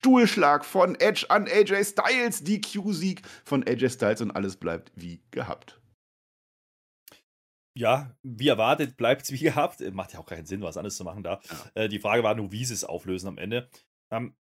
Stuhlschlag von Edge an AJ Styles. DQ-Sieg von AJ Styles und alles bleibt wie gehabt ja, wie erwartet, bleibt es wie [LAUGHS] gehabt. Äh, macht ja auch keinen Sinn, was anderes zu machen da. Ja. Äh, die Frage war nur, wie sie es auflösen am Ende. Ähm,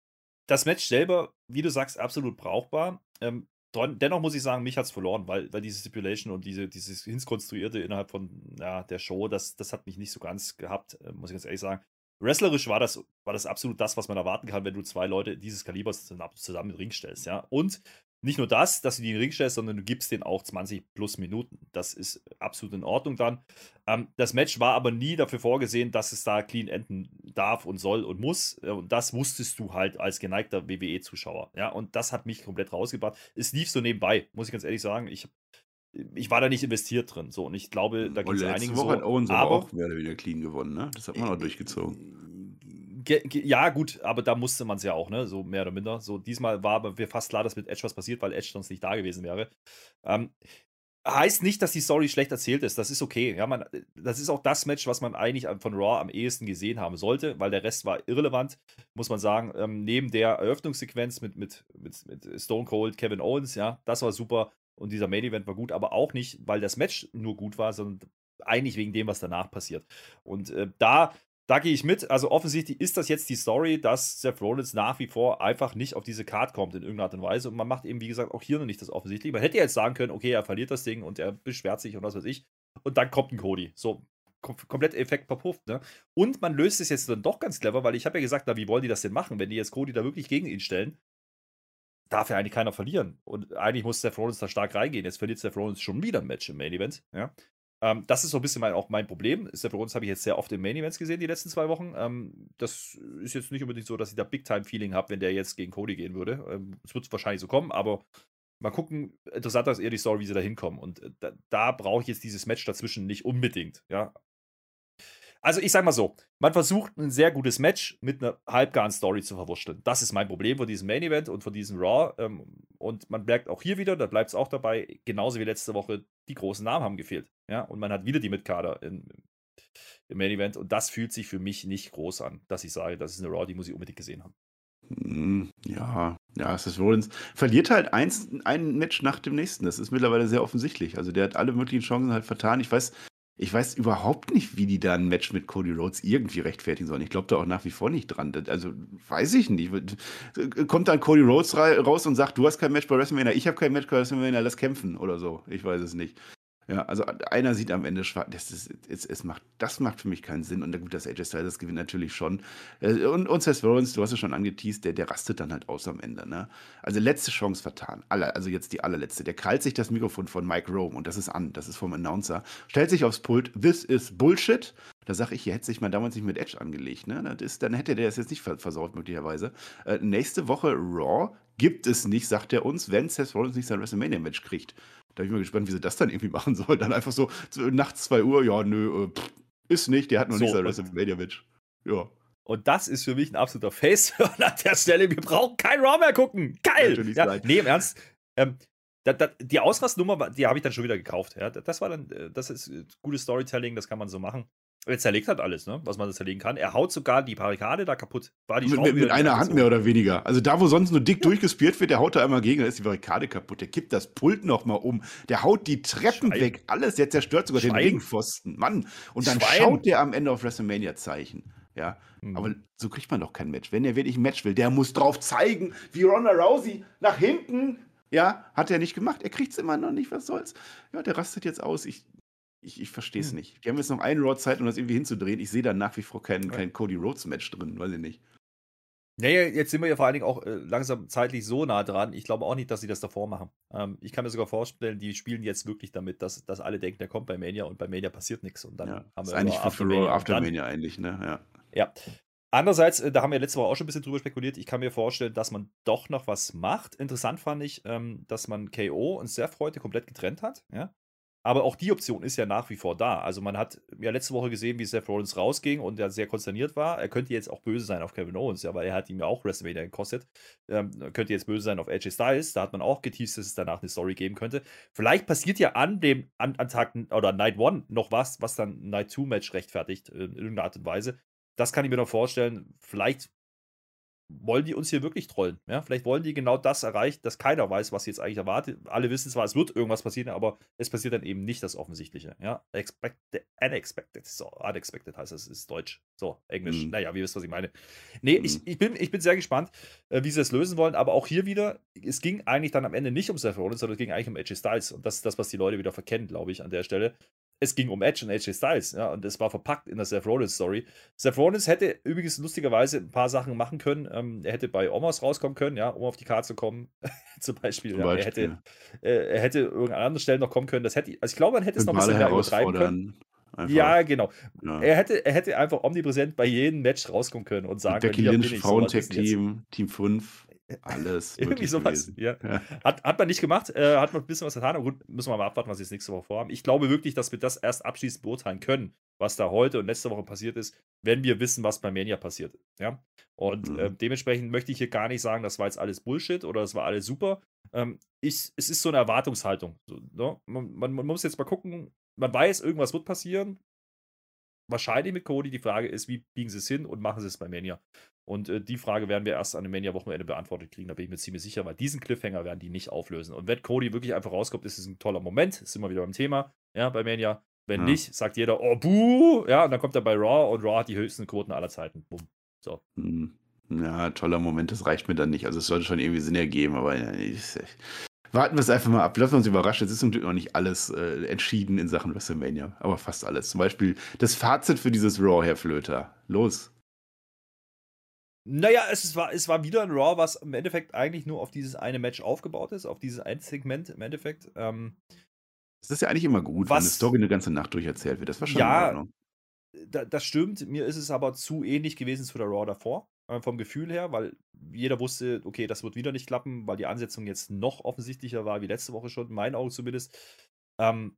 das Match selber, wie du sagst, absolut brauchbar. Ähm, dennoch muss ich sagen, mich hat es verloren, weil, weil diese Stipulation und diese, dieses Hinskonstruierte innerhalb von ja, der Show, das, das hat mich nicht so ganz gehabt, äh, muss ich ganz ehrlich sagen. Wrestlerisch war das, war das absolut das, was man erwarten kann, wenn du zwei Leute dieses Kalibers zusammen in den Ring stellst, ja. Und nicht nur das, dass du die in den Ring stellst, sondern du gibst denen auch 20 plus Minuten. Das ist absolut in Ordnung dann. Ähm, das Match war aber nie dafür vorgesehen, dass es da clean enden darf und soll und muss. Äh, und das wusstest du halt als geneigter WWE-Zuschauer. Ja, und das hat mich komplett rausgebracht. Es lief so nebenbei, muss ich ganz ehrlich sagen. Ich, ich war da nicht investiert drin. So, und ich glaube, da gibt es einigen Woche so. Hat Owens aber auch mehr oder weniger clean gewonnen, ne? Das hat man auch durchgezogen ja, gut, aber da musste man es ja auch, ne? So mehr oder minder. So, diesmal war mir fast klar, dass mit Edge was passiert, weil Edge sonst nicht da gewesen wäre. Ähm, heißt nicht, dass die Story schlecht erzählt ist. Das ist okay. Ja, man, das ist auch das Match, was man eigentlich von Raw am ehesten gesehen haben sollte, weil der Rest war irrelevant, muss man sagen. Ähm, neben der Eröffnungssequenz mit, mit, mit, mit Stone Cold, Kevin Owens, ja, das war super. Und dieser Main Event war gut, aber auch nicht, weil das Match nur gut war, sondern eigentlich wegen dem, was danach passiert. Und äh, da da gehe ich mit. Also offensichtlich ist das jetzt die Story, dass Seth Rollins nach wie vor einfach nicht auf diese Card kommt in irgendeiner Art und Weise. Und man macht eben, wie gesagt, auch hier noch nicht das offensichtlich. Man hätte jetzt sagen können, okay, er verliert das Ding und er beschwert sich und was weiß ich. Und dann kommt ein Cody. So, kom komplett Effekt verpufft. Ne? Und man löst es jetzt dann doch ganz clever, weil ich habe ja gesagt, na, wie wollen die das denn machen, wenn die jetzt Cody da wirklich gegen ihn stellen? Darf ja eigentlich keiner verlieren. Und eigentlich muss Seth Rollins da stark reingehen. Jetzt verliert Seth Rollins schon wieder ein Match im Main Event. Ja? Ähm, das ist so ein bisschen mein, auch mein Problem. Steph Rollins habe ich jetzt sehr oft in Main Events gesehen, die letzten zwei Wochen. Ähm, das ist jetzt nicht unbedingt so, dass ich da Big-Time-Feeling habe, wenn der jetzt gegen Cody gehen würde. Ähm, es wird wahrscheinlich so kommen, aber mal gucken. Interessanter ist eher die Story, wie sie da hinkommen. Und äh, da, da brauche ich jetzt dieses Match dazwischen nicht unbedingt. Ja, Also ich sag mal so, man versucht ein sehr gutes Match mit einer halbgaren Story zu verwurschteln. Das ist mein Problem von diesem Main Event und von diesem Raw. Ähm, und man merkt auch hier wieder, da bleibt es auch dabei, genauso wie letzte Woche, die großen Namen haben gefehlt. Ja, und man hat wieder die Mitkader in, im Main Event und das fühlt sich für mich nicht groß an, dass ich sage, das ist eine Raw, die muss ich unbedingt gesehen haben. Hm, ja, ja, Seth Rollins verliert halt eins, ein Match nach dem nächsten. Das ist mittlerweile sehr offensichtlich. Also der hat alle möglichen Chancen halt vertan. Ich weiß, ich weiß überhaupt nicht, wie die da ein Match mit Cody Rhodes irgendwie rechtfertigen sollen. Ich glaube da auch nach wie vor nicht dran. Also weiß ich nicht. Kommt dann Cody Rhodes raus und sagt, du hast kein Match bei WrestleMania, ich habe kein Match bei WrestleMania, lass kämpfen oder so. Ich weiß es nicht. Ja, also einer sieht am Ende schwarz. Das, ist, es, es macht, das macht für mich keinen Sinn. Und gut, das AJ Styles gewinnt natürlich schon. Äh, und, und Seth Rollins, du hast es schon angeteased, der, der rastet dann halt aus am Ende. Ne? Also letzte Chance vertan. Alle, also jetzt die allerletzte. Der krallt sich das Mikrofon von Mike Rome und das ist an. Das ist vom Announcer. Stellt sich aufs Pult. This is Bullshit. Da sage ich, hier hätte sich mal damals nicht mit Edge angelegt. Ne? Das ist, dann hätte der das jetzt nicht versaut, möglicherweise. Äh, nächste Woche Raw gibt es nicht, sagt er uns, wenn Seth Rollins nicht sein WrestleMania-Match kriegt. Da bin ich mal gespannt, wie sie das dann irgendwie machen [LAUGHS] soll. Dann einfach so, nachts 2 Uhr, ja, nö, äh, pff, ist nicht, der hat noch so, nicht sein WrestleMania-Match. Ja. Und das ist für mich ein absoluter face [LAUGHS] an der Stelle, wir brauchen kein Raw mehr gucken. Geil! Ja, nee, im Ernst. Ähm, da, da, die Ausrastnummer, die habe ich dann schon wieder gekauft. Ja. Das war dann, äh, das ist äh, gutes Storytelling, das kann man so machen. Er zerlegt hat alles, ne? was man zerlegen kann. Er haut sogar die Barrikade da kaputt. War die mit, mit, mit einer Hand mehr oder weniger. Also da, wo sonst nur dick ja. durchgespielt wird, der haut da einmal gegen, dann ist die Barrikade kaputt. Der kippt das Pult nochmal um. Der haut die Treppen Schwein. weg. Alles. Der zerstört sogar Schwein. den Ringpfosten. Mann. Und dann Schwein. schaut der am Ende auf WrestleMania-Zeichen. Ja, mhm. aber so kriegt man doch kein Match. Wenn er wirklich ein Match will, der muss drauf zeigen, wie Ronda Rousey nach hinten. Ja, hat er nicht gemacht. Er kriegt es immer noch nicht. Was soll's? Ja, der rastet jetzt aus. Ich, ich, ich verstehe es hm. nicht. Die haben jetzt noch einen Raw Zeit, um das irgendwie hinzudrehen. Ich sehe da nach wie vor kein, kein Cody Rhodes Match drin, weiß ich nicht. Naja, jetzt sind wir ja vor allen Dingen auch äh, langsam zeitlich so nah dran. Ich glaube auch nicht, dass sie das davor machen. Ähm, ich kann mir sogar vorstellen, die spielen jetzt wirklich damit, dass, dass alle denken, der kommt bei Mania und bei Mania passiert nichts. Und dann ja, haben wir ist eigentlich für, für Raw After Mania eigentlich, ne? Ja. ja. Andererseits, äh, da haben wir letzte Woche auch schon ein bisschen drüber spekuliert. Ich kann mir vorstellen, dass man doch noch was macht. Interessant fand ich, ähm, dass man KO und Seth heute komplett getrennt hat. Ja? Aber auch die Option ist ja nach wie vor da. Also man hat ja letzte Woche gesehen, wie Seth Rollins rausging und er sehr konsterniert war. Er könnte jetzt auch böse sein auf Kevin Owens, ja, weil er hat ihm ja auch WrestleMania gekostet. Ähm, könnte jetzt böse sein auf AJ Styles. Da hat man auch geteased, dass es danach eine Story geben könnte. Vielleicht passiert ja an dem an, an Tag oder Night One noch was, was dann Night Two Match rechtfertigt in irgendeiner Art und Weise. Das kann ich mir noch vorstellen. Vielleicht wollen die uns hier wirklich trollen? Ja? Vielleicht wollen die genau das erreichen, dass keiner weiß, was sie jetzt eigentlich erwartet. Alle wissen zwar, es wird irgendwas passieren, aber es passiert dann eben nicht das Offensichtliche. Ja? Expected, unexpected, so, unexpected heißt das, ist Deutsch. So, Englisch. Mhm. Naja, wie wisst, was ich meine. Nee, mhm. ich, ich, bin, ich bin sehr gespannt, äh, wie sie das lösen wollen, aber auch hier wieder, es ging eigentlich dann am Ende nicht um Seth Rollins, sondern es ging eigentlich um AJ Styles. Und das ist das, was die Leute wieder verkennen, glaube ich, an der Stelle es ging um Edge und AJ Styles, ja, und es war verpackt in der Seth Rollins Story. Seth Rollins hätte übrigens lustigerweise ein paar Sachen machen können. Ähm, er hätte bei Omos rauskommen können, ja, um auf die Karte zu kommen, [LAUGHS] zum Beispiel. Zum ja. Beispiel. Er, hätte, äh, er hätte irgendeine andere Stelle noch kommen können. Das hätte, also ich glaube, man hätte es noch ein bisschen mehr übertreiben können. Einfach. Ja, genau. Ja. Er, hätte, er hätte einfach omnipräsent bei jedem Match rauskommen können und sagen Becky können, Lynch, Frauentech-Team, Team 5. Alles. [LAUGHS] Irgendwie sowas. Ja. ja. Hat, hat man nicht gemacht, äh, hat man ein bisschen was getan. Aber gut, müssen wir mal abwarten, was sie jetzt nächste Woche vorhaben. Ich glaube wirklich, dass wir das erst abschließend beurteilen können, was da heute und letzte Woche passiert ist, wenn wir wissen, was bei Mania passiert. Ja. Und mhm. äh, dementsprechend möchte ich hier gar nicht sagen, das war jetzt alles Bullshit oder das war alles super. Ähm, ich, es ist so eine Erwartungshaltung. So, ne? man, man, man muss jetzt mal gucken, man weiß, irgendwas wird passieren wahrscheinlich mit Cody. Die Frage ist, wie biegen sie es hin und machen sie es bei Mania? Und äh, die Frage werden wir erst an dem Mania-Wochenende beantwortet kriegen, da bin ich mir ziemlich sicher, weil diesen Cliffhanger werden die nicht auflösen. Und wenn Cody wirklich einfach rauskommt, ist es ein toller Moment, ist immer wieder beim Thema, ja, bei Mania. Wenn ja. nicht, sagt jeder, oh, buh, ja, und dann kommt er bei Raw und Raw hat die höchsten Quoten aller Zeiten. Bumm. So. Hm. Ja, toller Moment, das reicht mir dann nicht. Also es sollte schon irgendwie Sinn ergeben, aber ich, warten wir es einfach mal ab. Lassen wir uns überraschen. Es ist zum Glück noch nicht alles äh, entschieden in Sachen WrestleMania, aber fast alles. Zum Beispiel das Fazit für dieses Raw, Herr Flöter. Los. Naja, es war, es war wieder ein Raw, was im Endeffekt eigentlich nur auf dieses eine Match aufgebaut ist, auf dieses ein Segment im Endeffekt. Ähm, das ist ja eigentlich immer gut, was, wenn eine Story eine ganze Nacht durcherzählt wird. Das war schon ja, in Ordnung. Da, das stimmt. Mir ist es aber zu ähnlich gewesen zu der Raw davor, äh, vom Gefühl her, weil jeder wusste, okay, das wird wieder nicht klappen, weil die Ansetzung jetzt noch offensichtlicher war wie letzte Woche schon, in meinen Augen zumindest. Ähm,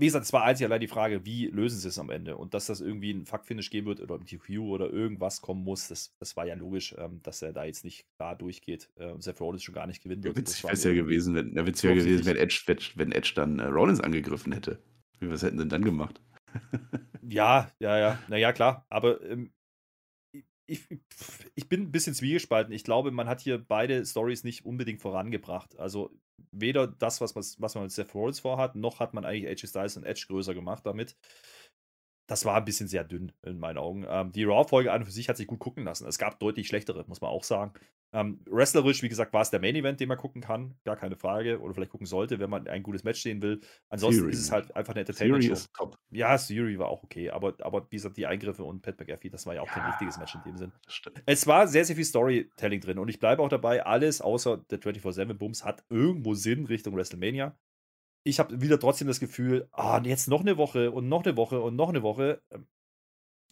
wie gesagt, es war einzig allein die Frage, wie lösen sie es am Ende? Und dass das irgendwie ein Fuck-Finish geben wird oder im TQ oder irgendwas kommen muss, das, das war ja logisch, ähm, dass er da jetzt nicht klar durchgeht äh, und Seth Rollins schon gar nicht gewinnen wird. Ja, witzig wäre es ja gewesen, wenn, ja, witzig gewesen, wenn Edge, wenn Edge dann äh, Rollins angegriffen hätte. Was hätten sie denn dann gemacht? [LAUGHS] ja, ja, ja, naja, klar. Aber ähm, ich, ich bin ein bisschen zwiegespalten. Ich glaube, man hat hier beide Stories nicht unbedingt vorangebracht. Also weder das, was, was, was man mit Seth Rollins vorhat, noch hat man eigentlich AJ Styles und Edge größer gemacht damit. Das war ein bisschen sehr dünn in meinen Augen. Ähm, die Raw-Folge an und für sich hat sich gut gucken lassen. Es gab deutlich schlechtere, muss man auch sagen. Ähm, wrestlerisch, wie gesagt, war es der Main-Event, den man gucken kann. Gar keine Frage. Oder vielleicht gucken sollte, wenn man ein gutes Match sehen will. Ansonsten Theory. ist es halt einfach eine Entertainment-Show. Ja, Theory war auch okay. Aber, aber wie gesagt, die Eingriffe und Pat McAfee, das war ja auch ja, kein richtiges Match in dem Sinn. Es war sehr, sehr viel Storytelling drin. Und ich bleibe auch dabei, alles außer der 24-7-Booms hat irgendwo Sinn Richtung WrestleMania. Ich habe wieder trotzdem das Gefühl, ah, jetzt noch eine Woche und noch eine Woche und noch eine Woche. Ähm,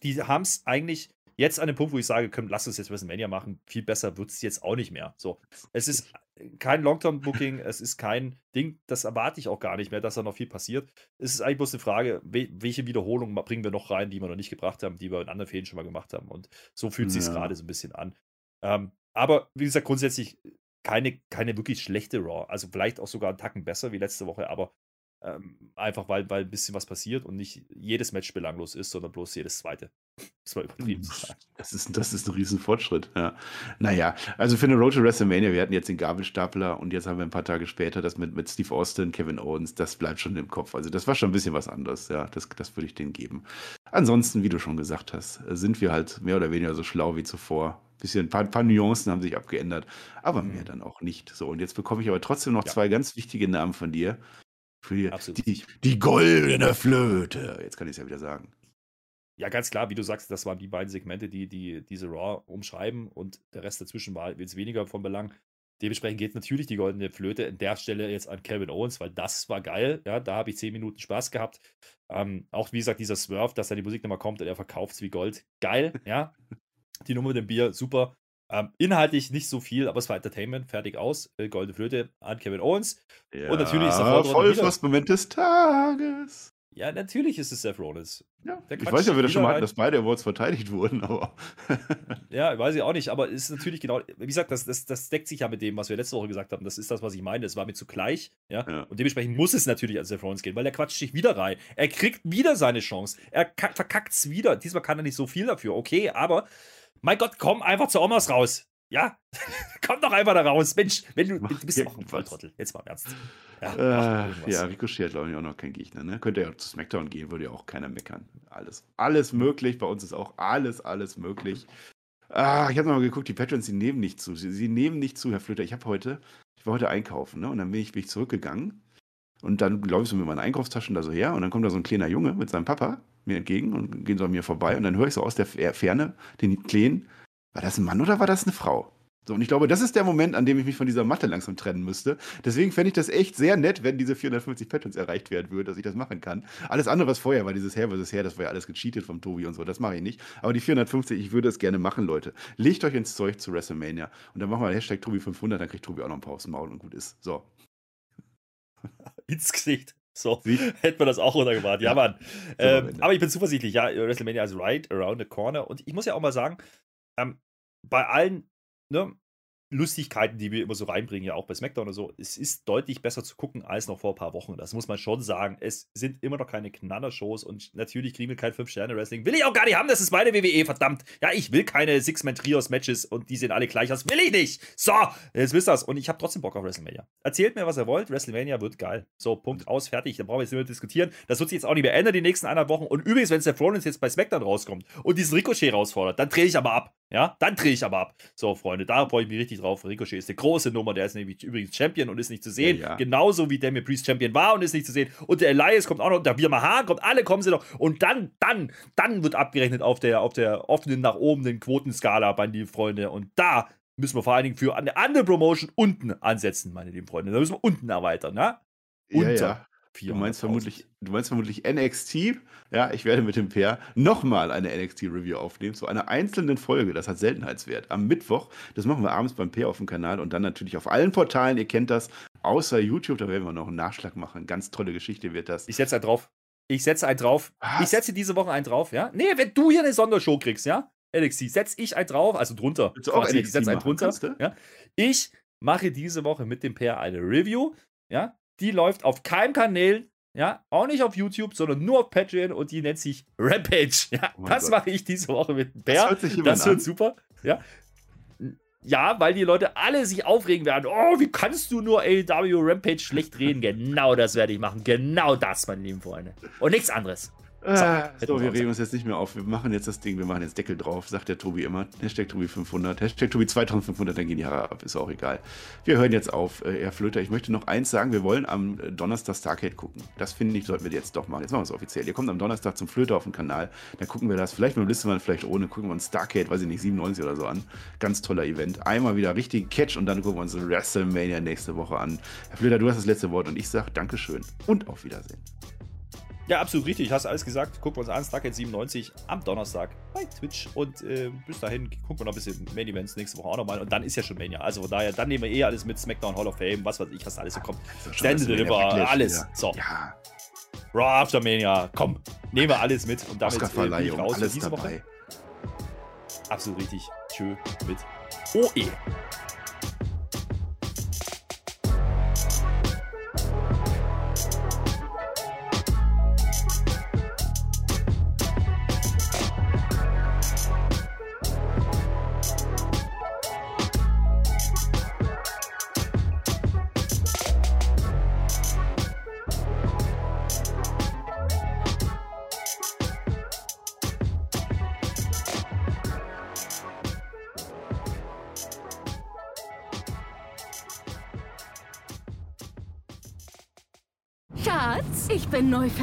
die haben es eigentlich jetzt an dem Punkt, wo ich sage, komm, lass uns jetzt WrestleMania machen, viel besser wird es jetzt auch nicht mehr. So, es ist kein Long-Term-Booking, es ist kein Ding, das erwarte ich auch gar nicht mehr, dass da noch viel passiert. Es ist eigentlich bloß eine Frage, welche Wiederholungen bringen wir noch rein, die wir noch nicht gebracht haben, die wir in anderen Fällen schon mal gemacht haben. Und so fühlt ja. sich gerade so ein bisschen an. Ähm, aber wie gesagt, grundsätzlich keine, keine wirklich schlechte Raw. Also vielleicht auch sogar einen Tacken besser wie letzte Woche, aber ähm, einfach weil, weil ein bisschen was passiert und nicht jedes Match belanglos ist, sondern bloß jedes zweite. [LAUGHS] Das war übertrieben. Das ist, das ist ein Riesenfortschritt. Ja. Naja, also für eine Road to WrestleMania, wir hatten jetzt den Gabelstapler und jetzt haben wir ein paar Tage später das mit, mit Steve Austin, Kevin Owens, das bleibt schon im Kopf. Also das war schon ein bisschen was anderes, ja, das, das würde ich denen geben. Ansonsten, wie du schon gesagt hast, sind wir halt mehr oder weniger so schlau wie zuvor. Bisschen, ein paar, paar Nuancen haben sich abgeändert, aber mehr mhm. dann auch nicht. So, und jetzt bekomme ich aber trotzdem noch ja. zwei ganz wichtige Namen von dir. Für die, die, die goldene Flöte. Jetzt kann ich es ja wieder sagen. Ja, ganz klar, wie du sagst, das waren die beiden Segmente, die, die diese Raw umschreiben und der Rest dazwischen war jetzt weniger von Belang. Dementsprechend geht natürlich die goldene Flöte an der Stelle jetzt an Kevin Owens, weil das war geil. Ja, da habe ich zehn Minuten Spaß gehabt. Ähm, auch wie gesagt, dieser Swerve, dass da die Musik nochmal kommt und er verkauft es wie Gold. Geil, ja. [LAUGHS] Die Nummer mit dem Bier, super. Ähm, inhaltlich nicht so viel, aber es war Entertainment, fertig aus. Äh, Goldene Flöte an Kevin Owens. Ja, und natürlich ist der Vollfassmoment des Tages. Ja, natürlich ist es Seth Rollins. Ja, ich weiß ja, wir das schon mal hatten, dass beide Awards verteidigt wurden, aber. [LAUGHS] ja, weiß ich auch nicht, aber es ist natürlich genau, wie gesagt, das, das, das deckt sich ja mit dem, was wir letzte Woche gesagt haben. Das ist das, was ich meine. Es war mir zugleich, ja? ja. Und dementsprechend muss es natürlich an Seth Rollins gehen, weil er quatscht sich wieder rein. Er kriegt wieder seine Chance. Er verkackt es wieder. Diesmal kann er nicht so viel dafür, okay, aber mein Gott, komm einfach zu Omas raus. Ja, [LAUGHS] komm doch einfach da raus. Mensch, wenn du, du bist auch ein Volltrottel. Jetzt mal im Ernst. Ja, äh, ja Ricochet hat, glaube ich, auch noch kein Gegner. Ne? Könnte ja auch zu SmackDown gehen, würde ja auch keiner meckern. Alles, alles möglich. Bei uns ist auch alles, alles möglich. Ah, ich habe nochmal geguckt, die Patrons, sie nehmen nicht zu. Sie, sie nehmen nicht zu, Herr Flöter. Ich habe heute, ich war heute einkaufen, ne? Und dann bin ich, bin ich zurückgegangen. Und dann glaube ich so mit meinen Einkaufstaschen da so her. Und dann kommt da so ein kleiner Junge mit seinem Papa mir entgegen und gehen so an mir vorbei. Und dann höre ich so aus der Ferne den Kleinen, war das ein Mann oder war das eine Frau? So, und ich glaube, das ist der Moment, an dem ich mich von dieser Matte langsam trennen müsste. Deswegen fände ich das echt sehr nett, wenn diese 450 Patrons erreicht werden würden, dass ich das machen kann. Alles andere, was vorher war, dieses Her versus Her, das war ja alles gecheatet vom Tobi und so, das mache ich nicht. Aber die 450, ich würde es gerne machen, Leute. Legt euch ins Zeug zu WrestleMania und dann machen wir Hashtag Tobi500, dann kriegt Tobi auch noch ein paar aufs Maul und gut ist. So. Ins Gesicht. So, [LAUGHS] hätten wir das auch runtergebracht. Ja, Mann. Ähm, aber ich bin zuversichtlich. Ja, WrestleMania ist right around the corner. Und ich muss ja auch mal sagen, ähm, bei allen ne, Lustigkeiten, die wir immer so reinbringen, ja auch bei SmackDown oder so, es ist deutlich besser zu gucken als noch vor ein paar Wochen. Das muss man schon sagen. Es sind immer noch keine Knaller-Shows und natürlich kriegen wir kein 5-Sterne-Wrestling. Will ich auch gar nicht haben, das ist meine WWE, verdammt. Ja, ich will keine Six-Man-Trios-Matches und die sehen alle gleich aus. Will ich nicht. So, jetzt wisst ihr das. Und ich habe trotzdem Bock auf WrestleMania. Erzählt mir, was ihr wollt. WrestleMania wird geil. So, Punkt aus, fertig. Da brauchen wir jetzt nicht mehr diskutieren. Das wird sich jetzt auch nicht mehr ändern die nächsten eineinhalb Wochen. Und übrigens, wenn Seth Rollins jetzt bei SmackDown rauskommt und diesen Ricochet herausfordert, dann drehe ich aber ab. Ja, dann drehe ich aber ab. So, Freunde, da freue ich mich richtig drauf. Ricochet ist eine große Nummer. Der ist nämlich übrigens Champion und ist nicht zu sehen. Ja, ja. Genauso wie Damien Priest Champion war und ist nicht zu sehen. Und der Elias kommt auch noch, der Birma kommt, alle kommen sie noch. Und dann, dann, dann wird abgerechnet auf der, auf der offenen nach oben den Quotenskala, meine lieben Freunde. Und da müssen wir vor allen Dingen für eine andere Promotion unten ansetzen, meine lieben Freunde. Da müssen wir unten erweitern, ne? Unter. Ja. Du meinst, vermutlich, du meinst vermutlich NXT. Ja, ich werde mit dem Pair nochmal eine NXT-Review aufnehmen, zu einer einzelnen Folge. Das hat Seltenheitswert. Am Mittwoch, das machen wir abends beim Pair auf dem Kanal und dann natürlich auf allen Portalen. Ihr kennt das, außer YouTube, da werden wir noch einen Nachschlag machen. Ganz tolle Geschichte wird das. Ich setze da drauf. Ich setze einen drauf. Was? Ich setze diese Woche einen drauf, ja? Nee, wenn du hier eine Sondershow kriegst, ja? NXT, setze ich einen drauf, also drunter. Willst du auch NXT ich setze einen drunter. Ja? Ich mache diese Woche mit dem Pair eine Review, ja? Die läuft auf keinem Kanal, ja? Auch nicht auf YouTube, sondern nur auf Patreon und die nennt sich Rampage. Ja, Oh das Gott. mache ich diese Woche mit dem Das hört sich jemand Das wird an. super, ja? Ja, weil die Leute alle sich aufregen werden. Oh, wie kannst du nur AEW Rampage schlecht reden? Genau das werde ich machen. Genau das, meine lieben Freunde. Und nichts anderes. Ah, so, wir uns regen uns jetzt nicht mehr auf. Wir machen jetzt das Ding, wir machen jetzt Deckel drauf, sagt der Tobi immer. Hashtag Tobi 500, Hashtag Tobi 2500, dann gehen die Haare ab, ist auch egal. Wir hören jetzt auf, äh, Herr Flöter. Ich möchte noch eins sagen, wir wollen am äh, Donnerstag Starcade gucken. Das finde ich, sollten wir jetzt doch machen. Jetzt machen wir es offiziell. Ihr kommt am Donnerstag zum Flöter auf den Kanal, dann gucken wir das, vielleicht mit dem Listemann, vielleicht ohne, gucken wir uns Starcade, weiß ich nicht, 97 oder so an. Ganz toller Event. Einmal wieder richtig Catch und dann gucken wir uns WrestleMania nächste Woche an. Herr Flöter, du hast das letzte Wort und ich sage Dankeschön und auf Wiedersehen. Ja, absolut richtig. Hast alles gesagt. Gucken wir uns an. Stargate 97 am Donnerstag bei Twitch. Und äh, bis dahin gucken wir noch ein bisschen Main Events nächste Woche auch nochmal. Und dann ist ja schon Mania. Also von daher, dann nehmen wir eh alles mit. SmackDown Hall of Fame, was weiß ich, was da alles so kommt. Stand Deliver, alles. wieder. So. Ja, Raw After Mania. Komm, nehmen wir alles mit. Und damit äh, bin ich raus für alles diese dabei. Woche. Absolut richtig. Tschö mit OE.